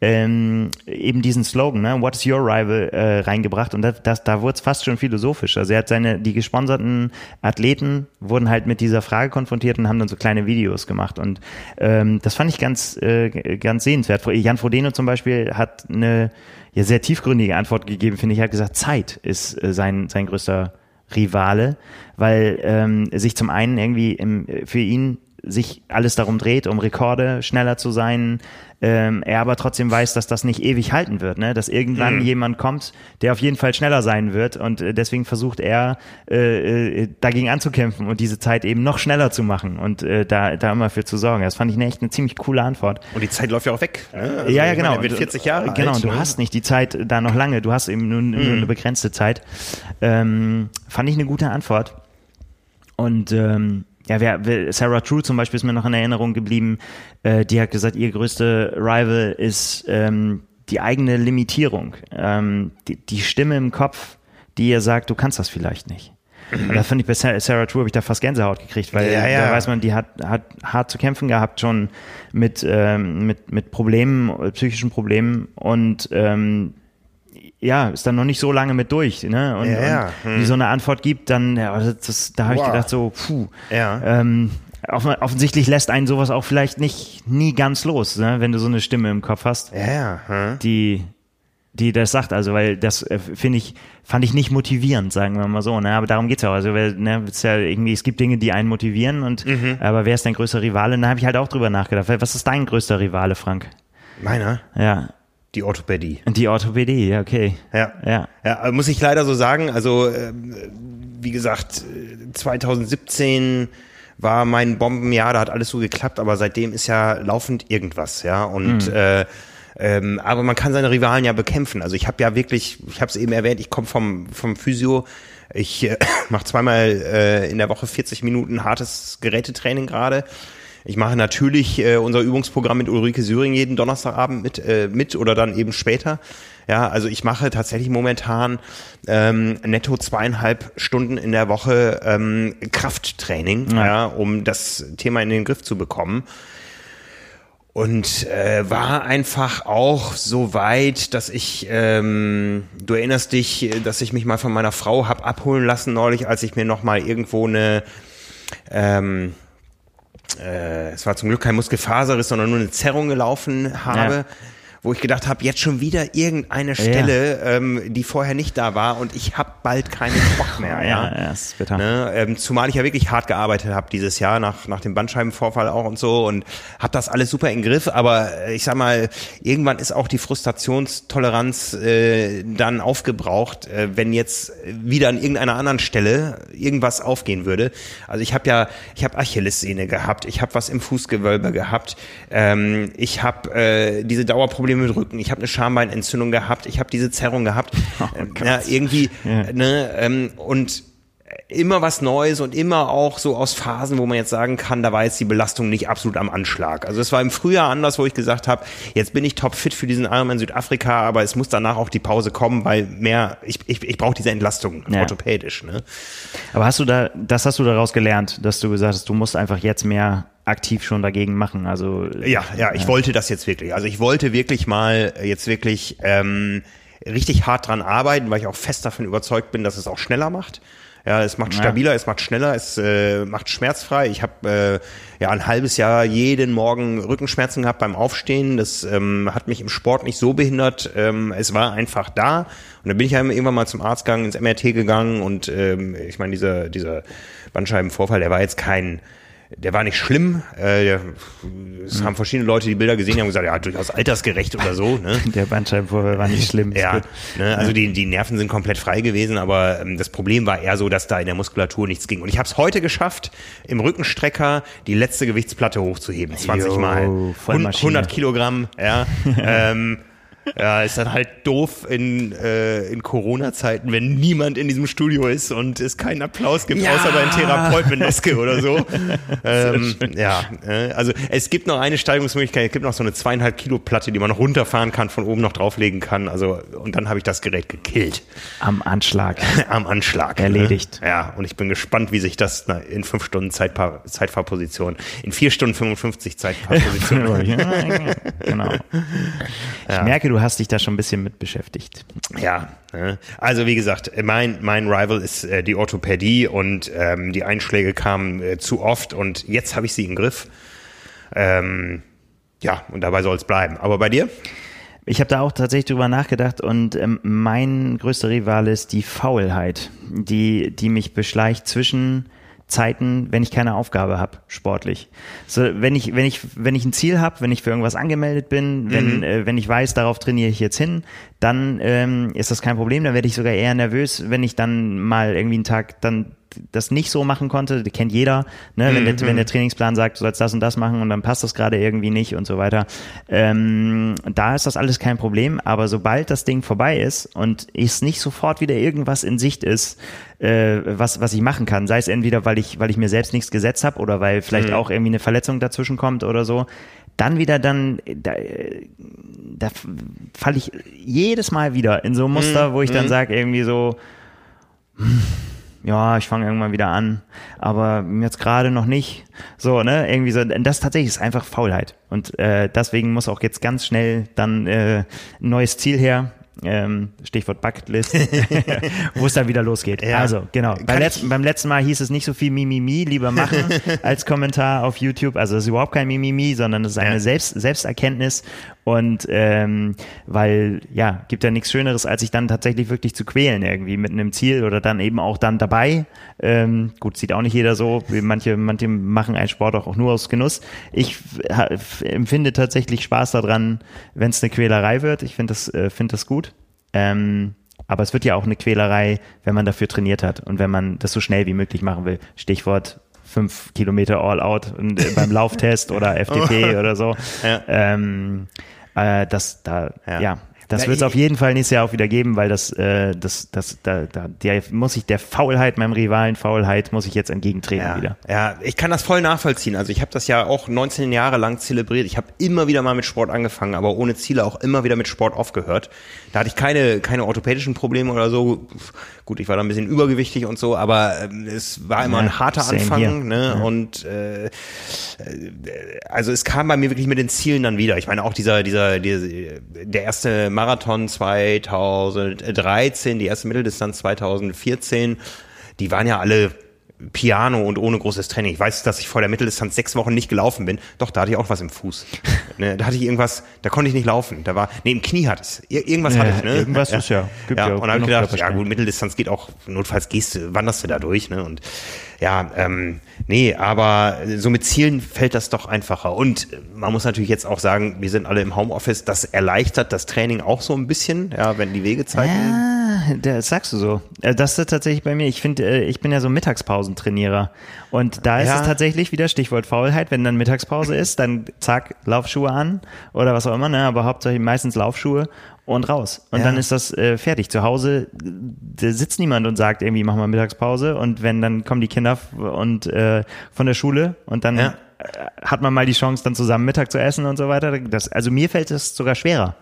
ähm, eben diesen Slogan, ne, What is your rival, äh, reingebracht und das, das, da wurde es fast schon philosophisch. Also er hat seine, die gesponserten Athleten wurden halt mit dieser Frage konfrontiert und haben dann so kleine Videos gemacht und ähm, das fand ich ganz, äh, ganz sehenswert. Jan Frodeno zum Beispiel hat eine ja, sehr tiefgründige Antwort gegeben, finde ich. Er hat gesagt, Zeit ist äh, sein, sein größter Rivale, weil ähm, sich zum einen irgendwie im, für ihn sich alles darum dreht, um Rekorde schneller zu sein, ähm, er aber trotzdem weiß, dass das nicht ewig halten wird, ne? dass irgendwann mhm. jemand kommt, der auf jeden Fall schneller sein wird und äh, deswegen versucht er äh, äh, dagegen anzukämpfen und diese Zeit eben noch schneller zu machen und äh, da, da immer für zu sorgen. Das fand ich eine echt eine ziemlich coole Antwort. Und die Zeit läuft ja auch weg. Ne? Also ja, ja, genau. Meine, er wird 40 Jahre Genau, alt, du ne? hast nicht die Zeit da noch lange, du hast eben nur, mhm. nur eine begrenzte Zeit. Ähm, fand ich eine gute Antwort. Und ähm, ja, wer, Sarah True zum Beispiel ist mir noch in Erinnerung geblieben. Äh, die hat gesagt, ihr größte Rival ist ähm, die eigene Limitierung. Ähm, die, die Stimme im Kopf, die ihr sagt, du kannst das vielleicht nicht. Und da finde ich bei Sarah True habe ich da fast Gänsehaut gekriegt, weil ja, ja. da weiß man, die hat, hat hart zu kämpfen gehabt schon mit, ähm, mit, mit Problemen, psychischen Problemen und ähm, ja, ist dann noch nicht so lange mit durch, ne? Und, ja, ja. Hm. wie so eine Antwort gibt, dann, ja, das, das da habe wow. ich gedacht, so, puh. Ja. Ähm, offensichtlich lässt einen sowas auch vielleicht nicht nie ganz los, ne? wenn du so eine Stimme im Kopf hast, ja. Hm. die die das sagt, also weil das äh, finde ich, fand ich nicht motivierend, sagen wir mal so, ne? Aber darum geht's ja auch. Also weil, ne, es ja irgendwie, es gibt Dinge, die einen motivieren und mhm. aber wer ist dein größter Rivale? Da habe ich halt auch drüber nachgedacht. Was ist dein größter Rivale, Frank? Meiner? Ja. Die Orthopädie. Die Orthopädie, ja, okay. Ja. Ja. ja muss ich leider so sagen. Also, äh, wie gesagt, 2017 war mein Bombenjahr, da hat alles so geklappt, aber seitdem ist ja laufend irgendwas, ja. Und mhm. äh, ähm, aber man kann seine Rivalen ja bekämpfen. Also ich habe ja wirklich, ich habe es eben erwähnt, ich komme vom vom Physio. Ich äh, <coughs> mache zweimal äh, in der Woche 40 Minuten hartes Gerätetraining gerade. Ich mache natürlich äh, unser Übungsprogramm mit Ulrike Syring jeden Donnerstagabend mit, äh, mit oder dann eben später. Ja, also ich mache tatsächlich momentan ähm, netto zweieinhalb Stunden in der Woche ähm, Krafttraining, ja. ja, um das Thema in den Griff zu bekommen. Und äh, war einfach auch so weit, dass ich, ähm, du erinnerst dich, dass ich mich mal von meiner Frau hab abholen lassen neulich, als ich mir noch mal irgendwo eine ähm, äh, es war zum Glück kein Muskelfaserriss, sondern nur eine Zerrung gelaufen habe. Ja wo ich gedacht habe, jetzt schon wieder irgendeine Stelle, ja. ähm, die vorher nicht da war und ich habe bald keinen Bock mehr. <laughs> ja, ja, ist bitter. Ne? Ähm, zumal ich ja wirklich hart gearbeitet habe dieses Jahr nach nach dem Bandscheibenvorfall auch und so und habe das alles super im Griff. Aber äh, ich sag mal, irgendwann ist auch die Frustrationstoleranz äh, dann aufgebraucht, äh, wenn jetzt wieder an irgendeiner anderen Stelle irgendwas aufgehen würde. Also ich habe ja, ich habe Achillessehne gehabt, ich habe was im Fußgewölbe gehabt, ähm, ich habe äh, diese Dauerprobleme Probleme mit Rücken, ich habe eine Schambeinentzündung gehabt, ich habe diese Zerrung gehabt. <laughs> Oh, ja, irgendwie, ja. ne, ähm, und immer was Neues und immer auch so aus Phasen, wo man jetzt sagen kann, da war jetzt die Belastung nicht absolut am Anschlag. Also es war im Frühjahr anders, wo ich gesagt habe, jetzt bin ich topfit für diesen Ironman Südafrika, aber es muss danach auch die Pause kommen, weil mehr, ich, ich, ich brauche diese Entlastung ja. orthopädisch. Ne? Aber hast du da, das hast du daraus gelernt, dass du gesagt hast, du musst einfach jetzt mehr aktiv schon dagegen machen. Also ja, ja, ich ja. wollte das jetzt wirklich. Also ich wollte wirklich mal jetzt wirklich ähm, richtig hart dran arbeiten, weil ich auch fest davon überzeugt bin, dass es auch schneller macht. Ja, es macht stabiler, ja. es macht schneller, es äh, macht schmerzfrei. Ich habe äh, ja ein halbes Jahr jeden Morgen Rückenschmerzen gehabt beim Aufstehen. Das ähm, hat mich im Sport nicht so behindert. Ähm, es war einfach da. Und dann bin ich ja irgendwann mal zum Arzt gegangen, ins MRT gegangen und ähm, ich meine, dieser, dieser Bandscheibenvorfall, der war jetzt kein der war nicht schlimm. Äh, es haben verschiedene Leute die Bilder gesehen, die haben gesagt, ja, durchaus altersgerecht oder so. Ne? <laughs> Der Bandscheibenvorfall war nicht schlimm. ja, ne? also die, die Nerven sind komplett frei gewesen, aber ähm, das Problem war eher so, dass da in der Muskulatur nichts ging. Und ich habe es heute geschafft, im Rückenstrecker die letzte Gewichtsplatte hochzuheben, 20 Yo, Mal. 100 Kilogramm, ja. <laughs> ähm, ja, ist dann halt doof in, äh, in Corona-Zeiten, wenn niemand in diesem Studio ist und es keinen Applaus gibt, ja. außer bei einem Therapeut mit Neske oder so. <laughs> ähm, ja, äh, also es gibt noch eine Steigungsmöglichkeit, es gibt noch so eine zweieinhalb Kilo Platte, die man noch runterfahren kann, von oben noch drauflegen kann. Also und dann habe ich das Gerät gekillt. Am Anschlag. <laughs> Am Anschlag. Ne? Erledigt. Ne? Ja, und ich bin gespannt, wie sich das na, in fünf Stunden Zeitfahr Zeitfahrposition, in vier Stunden 55 Zeitfahrposition. <laughs> genau. Ich ja. merke, du hast dich da schon ein bisschen mit beschäftigt. Ja, ne? also wie gesagt, mein, mein Rival ist äh, die Orthopädie und ähm, die Einschläge kamen äh, zu oft und jetzt habe ich sie im Griff. Ähm, ja, und dabei soll es bleiben. Aber bei dir? Ich habe da auch tatsächlich drüber nachgedacht und ähm, mein größter Rival ist die Faulheit, die, die mich beschleicht zwischen Zeiten, wenn ich keine Aufgabe habe, sportlich. So, wenn ich, wenn ich, wenn ich ein Ziel habe, wenn ich für irgendwas angemeldet bin, wenn, mhm. äh, wenn ich weiß, darauf trainiere ich jetzt hin, dann ähm, ist das kein Problem. Dann werde ich sogar eher nervös, wenn ich dann mal irgendwie einen Tag dann das nicht so machen konnte, die kennt jeder, ne? wenn, mhm. der, wenn der Trainingsplan sagt, du sollst das und das machen und dann passt das gerade irgendwie nicht und so weiter. Ähm, da ist das alles kein Problem, aber sobald das Ding vorbei ist und es nicht sofort wieder irgendwas in Sicht ist, äh, was, was ich machen kann, sei es entweder, weil ich, weil ich mir selbst nichts gesetzt habe oder weil vielleicht mhm. auch irgendwie eine Verletzung dazwischen kommt oder so, dann wieder dann, da, da falle ich jedes Mal wieder in so ein Muster, mhm. wo ich dann mhm. sage, irgendwie so, hm, ja, ich fange irgendwann wieder an, aber jetzt gerade noch nicht. So, ne, irgendwie so, das tatsächlich ist einfach Faulheit. Und äh, deswegen muss auch jetzt ganz schnell dann äh, ein neues Ziel her ähm, Stichwort Bucketlist, <laughs> wo es dann wieder losgeht. Ja. Also, genau. Bei letzt, beim letzten Mal hieß es nicht so viel Mimimi, lieber machen <laughs> als Kommentar auf YouTube. Also, es ist überhaupt kein Mimimi, sondern es ist eine ja. Selbst, Selbsterkenntnis. Und ähm, weil, ja, gibt ja nichts Schöneres, als sich dann tatsächlich wirklich zu quälen, irgendwie mit einem Ziel oder dann eben auch dann dabei. Ähm, gut, sieht auch nicht jeder so. Manche, manche machen einen Sport auch nur aus Genuss. Ich empfinde tatsächlich Spaß daran, wenn es eine Quälerei wird. Ich finde das, äh, finde das gut. Ähm, aber es wird ja auch eine Quälerei, wenn man dafür trainiert hat und wenn man das so schnell wie möglich machen will. Stichwort fünf Kilometer All Out und, äh, beim Lauftest oder <laughs> FTP oder so. Ja. Ähm, äh, das da, ja. ja das wird es auf jeden Fall nächstes Jahr auch wieder geben, weil das, äh, das, das, da, da, der muss ich der Faulheit, meinem Rivalen Faulheit, muss ich jetzt entgegentreten ja, wieder. Ja, ich kann das voll nachvollziehen. Also ich habe das ja auch 19 Jahre lang zelebriert. Ich habe immer wieder mal mit Sport angefangen, aber ohne Ziele auch immer wieder mit Sport aufgehört. Da hatte ich keine, keine orthopädischen Probleme oder so. Gut, ich war da ein bisschen übergewichtig und so, aber ähm, es war immer ja, ein harter Anfang. Ne? Ja. Und äh, äh, also es kam bei mir wirklich mit den Zielen dann wieder. Ich meine auch dieser, dieser, dieser der erste Marathon 2013, die erste Mitteldistanz 2014, die waren ja alle Piano und ohne großes Training. Ich weiß, dass ich vor der Mitteldistanz sechs Wochen nicht gelaufen bin. Doch, da hatte ich auch was im Fuß. <laughs> ne, da hatte ich irgendwas, da konnte ich nicht laufen. Da war, nee, im Knie hatte es. irgendwas ja, hatte ich, ne? Irgendwas ja. ist ja. Gibt ja, ja und dann habe ich gedacht, ja gut, Mitteldistanz geht auch, notfalls gehst du, wanderst du da durch, ne? Und ja, ähm, nee, aber so mit Zielen fällt das doch einfacher. Und man muss natürlich jetzt auch sagen, wir sind alle im Homeoffice, das erleichtert das Training auch so ein bisschen, ja, wenn die Wegezeiten. Ja das sagst du so. Äh, Das ist tatsächlich bei mir. Ich finde, äh, ich bin ja so Mittagspausentrainierer. Und da ist Ja. es tatsächlich wieder Stichwort Faulheit. Wenn dann Mittagspause ist, dann zack, Laufschuhe an oder was auch immer, ne? aber hauptsächlich meistens Laufschuhe und raus. Und Ja. dann ist das äh, fertig. Zu Hause da sitzt niemand und sagt irgendwie, mach mal Mittagspause. Und wenn, dann kommen die Kinder und äh, von der Schule und dann Ja. äh, hat man mal die Chance, dann zusammen Mittag zu essen und so weiter. Das, also mir fällt es sogar schwerer.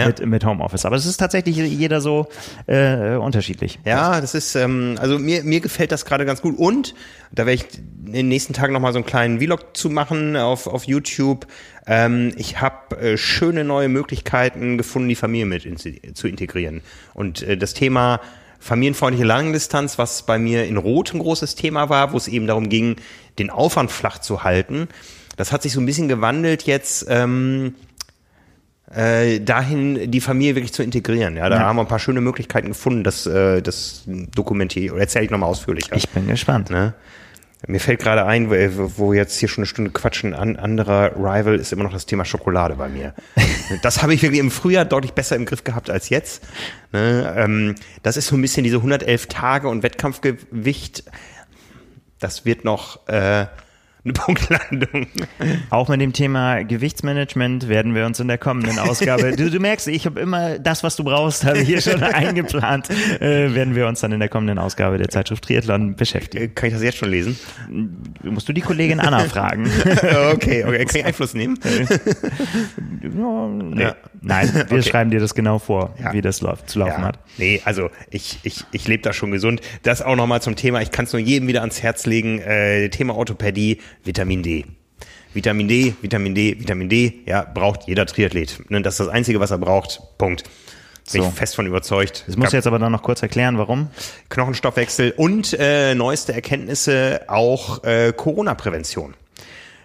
Ja. Mit, mit Homeoffice. Aber es ist tatsächlich jeder so äh, unterschiedlich. Ja, das ist, ähm, also mir, mir gefällt das gerade ganz gut. Und da werde ich in den nächsten Tagen nochmal so einen kleinen Vlog zu machen auf, auf YouTube. Ähm, ich habe äh, schöne neue Möglichkeiten gefunden, die Familie mit in, zu integrieren. Und äh, das Thema familienfreundliche Langdistanz, was bei mir in Rot ein großes Thema war, wo es eben darum ging, den Aufwand flach zu halten, das hat sich so ein bisschen gewandelt jetzt. Ähm, äh, dahin die Familie wirklich zu integrieren. Ja, da Ja. haben wir ein paar schöne Möglichkeiten gefunden, das, äh, das dokumentiere oder erzähle ich nochmal ausführlicher. Ich bin gespannt. ne? Mir fällt gerade ein, wo, wo jetzt hier schon eine Stunde quatschen, an anderer Rival ist immer noch das Thema Schokolade bei mir. <laughs> das habe ich wirklich im Frühjahr deutlich besser im Griff gehabt als jetzt. Ne? Ähm, das ist so ein bisschen diese 111 Tage und Wettkampfgewicht. Das wird noch äh, eine Punktlandung. Auch mit dem Thema Gewichtsmanagement werden wir uns in der kommenden Ausgabe, <laughs> du, du merkst, ich habe immer das, was du brauchst, habe ich hier schon <laughs> eingeplant, äh, werden wir uns dann in der kommenden Ausgabe der Zeitschrift Triathlon beschäftigen. Äh, Kann ich das jetzt schon lesen? Musst du die Kollegin Anna fragen? <laughs> okay, okay. Kann ich Einfluss nehmen? Ja, nee. Ja. Nein, wir Okay. schreiben dir das genau vor, Ja. wie das läuft, zu laufen hat. nee, also ich, ich, ich lebe da schon gesund. Das auch nochmal zum Thema, ich kann es nur jedem wieder ans Herz legen, äh, Thema Orthopädie, Vitamin D. Vitamin D, Vitamin D, Vitamin D, ja, braucht jeder Triathlet. Ne, Das ist das Einzige, was er braucht. Punkt. Bin So. ich fest von überzeugt. Das musst du jetzt aber dann noch kurz erklären, warum. Knochenstoffwechsel und äh, neueste Erkenntnisse auch äh, Corona-Prävention.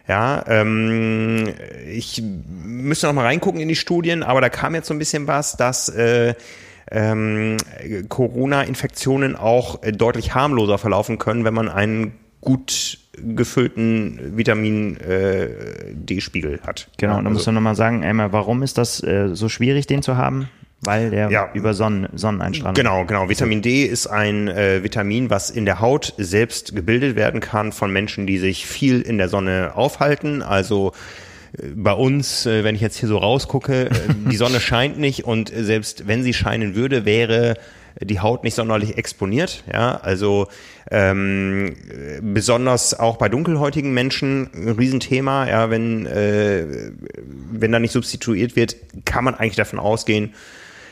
Ja, ähm, ich müsste noch mal reingucken in die Studien, aber da kam jetzt so ein bisschen was, dass äh, ähm, Corona-Infektionen auch äh, deutlich harmloser verlaufen können, wenn man einen gut gefüllten Vitamin äh, D-Spiegel hat. Genau, ja, und dann musst du nochmal sagen, einmal, warum ist das äh, so schwierig, den zu haben? Weil der Ja. über Sonnen, Sonneneinstrahlung. Genau, genau. Vitamin D ist ein äh, Vitamin, was in der Haut selbst gebildet werden kann von Menschen, die sich viel in der Sonne aufhalten. Also äh, bei uns, äh, wenn ich jetzt hier so rausgucke, äh, die Sonne <laughs> scheint nicht und selbst wenn sie scheinen würde, wäre die Haut nicht sonderlich exponiert. Ja, also ähm, äh, besonders auch bei dunkelhäutigen Menschen ein Riesenthema. Ja, wenn äh, wenn da nicht substituiert wird, kann man eigentlich davon ausgehen,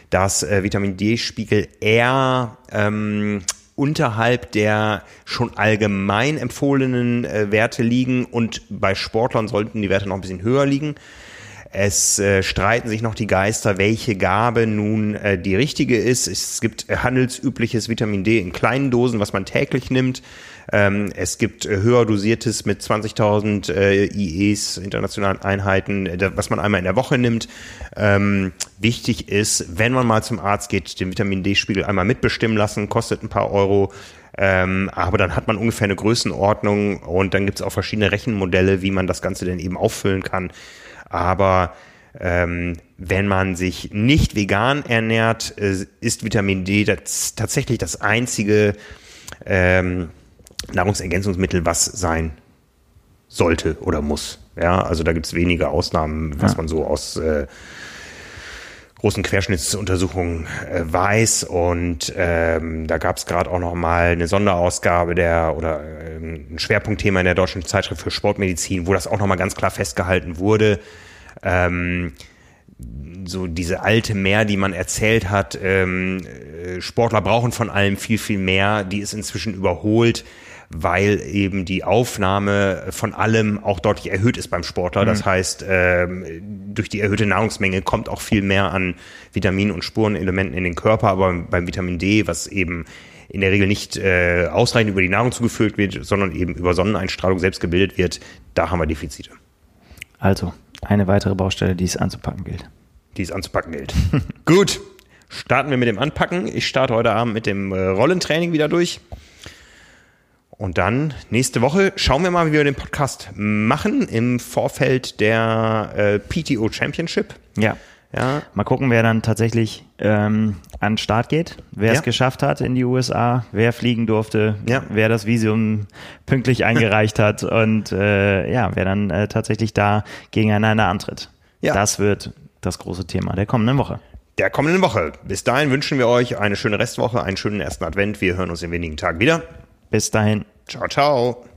dass äh, Vitamin D-Spiegel eher ähm, unterhalb der schon allgemein empfohlenen äh, Werte liegen und bei Sportlern sollten die Werte noch ein bisschen höher liegen. Es äh, streiten sich noch die Geister, welche Gabe nun äh, die richtige ist. Es gibt handelsübliches Vitamin D in kleinen Dosen, was man täglich nimmt. Ähm, es gibt äh, höher dosiertes mit 20.000 äh, IEs, internationalen Einheiten, äh, was man einmal in der Woche nimmt. Ähm, wichtig ist, wenn man mal zum Arzt geht, den Vitamin D-Spiegel einmal mitbestimmen lassen, kostet ein paar Euro. Ähm, aber dann hat man ungefähr eine Größenordnung und dann gibt es auch verschiedene Rechenmodelle, wie man das Ganze denn eben auffüllen kann. Aber ähm, wenn man sich nicht vegan ernährt, äh, ist Vitamin D das, tatsächlich das einzige ähm, Nahrungsergänzungsmittel, was sein sollte oder muss. Ja, also da gibt es wenige Ausnahmen, was Ja. man so aus äh, großen Querschnittsuntersuchungen äh, weiß. Und ähm, da gab es gerade auch noch mal eine Sonderausgabe der oder ähm, ein Schwerpunktthema in der deutschen Zeitschrift für Sportmedizin, wo das auch noch mal ganz klar festgehalten wurde. Ähm, so diese alte Mehr, die man erzählt hat, ähm, äh, Sportler brauchen von allem viel, viel mehr, die ist inzwischen überholt, weil eben die Aufnahme von allem auch deutlich erhöht ist beim Sportler. Das heißt, ähm, durch die erhöhte Nahrungsmenge kommt auch viel mehr an Vitaminen und Spurenelementen in den Körper, aber beim Vitamin D, was eben in der Regel nicht äh, ausreichend über die Nahrung zugeführt wird, sondern eben über Sonneneinstrahlung selbst gebildet wird, da haben wir Defizite, Also, eine weitere Baustelle, die es anzupacken gilt. die es anzupacken gilt. <laughs> Gut, starten wir mit dem Anpacken. Ich starte heute Abend mit dem äh, Rollentraining wieder durch. Und dann nächste Woche schauen wir mal, wie wir den Podcast machen im Vorfeld der äh, PTO Championship. Ja. Ja. Mal gucken, wer dann tatsächlich ähm, an den Start geht, wer ja. es geschafft hat in die USA, wer fliegen durfte, ja. wer das Visum pünktlich eingereicht hat und äh, ja, wer dann äh, tatsächlich da gegeneinander antritt. Ja. Das wird das große Thema der kommenden Woche. Der kommenden Woche. Bis dahin wünschen wir euch eine schöne Restwoche, einen schönen ersten Advent. Wir hören uns in wenigen Tagen wieder. Bis dahin. Ciao, ciao.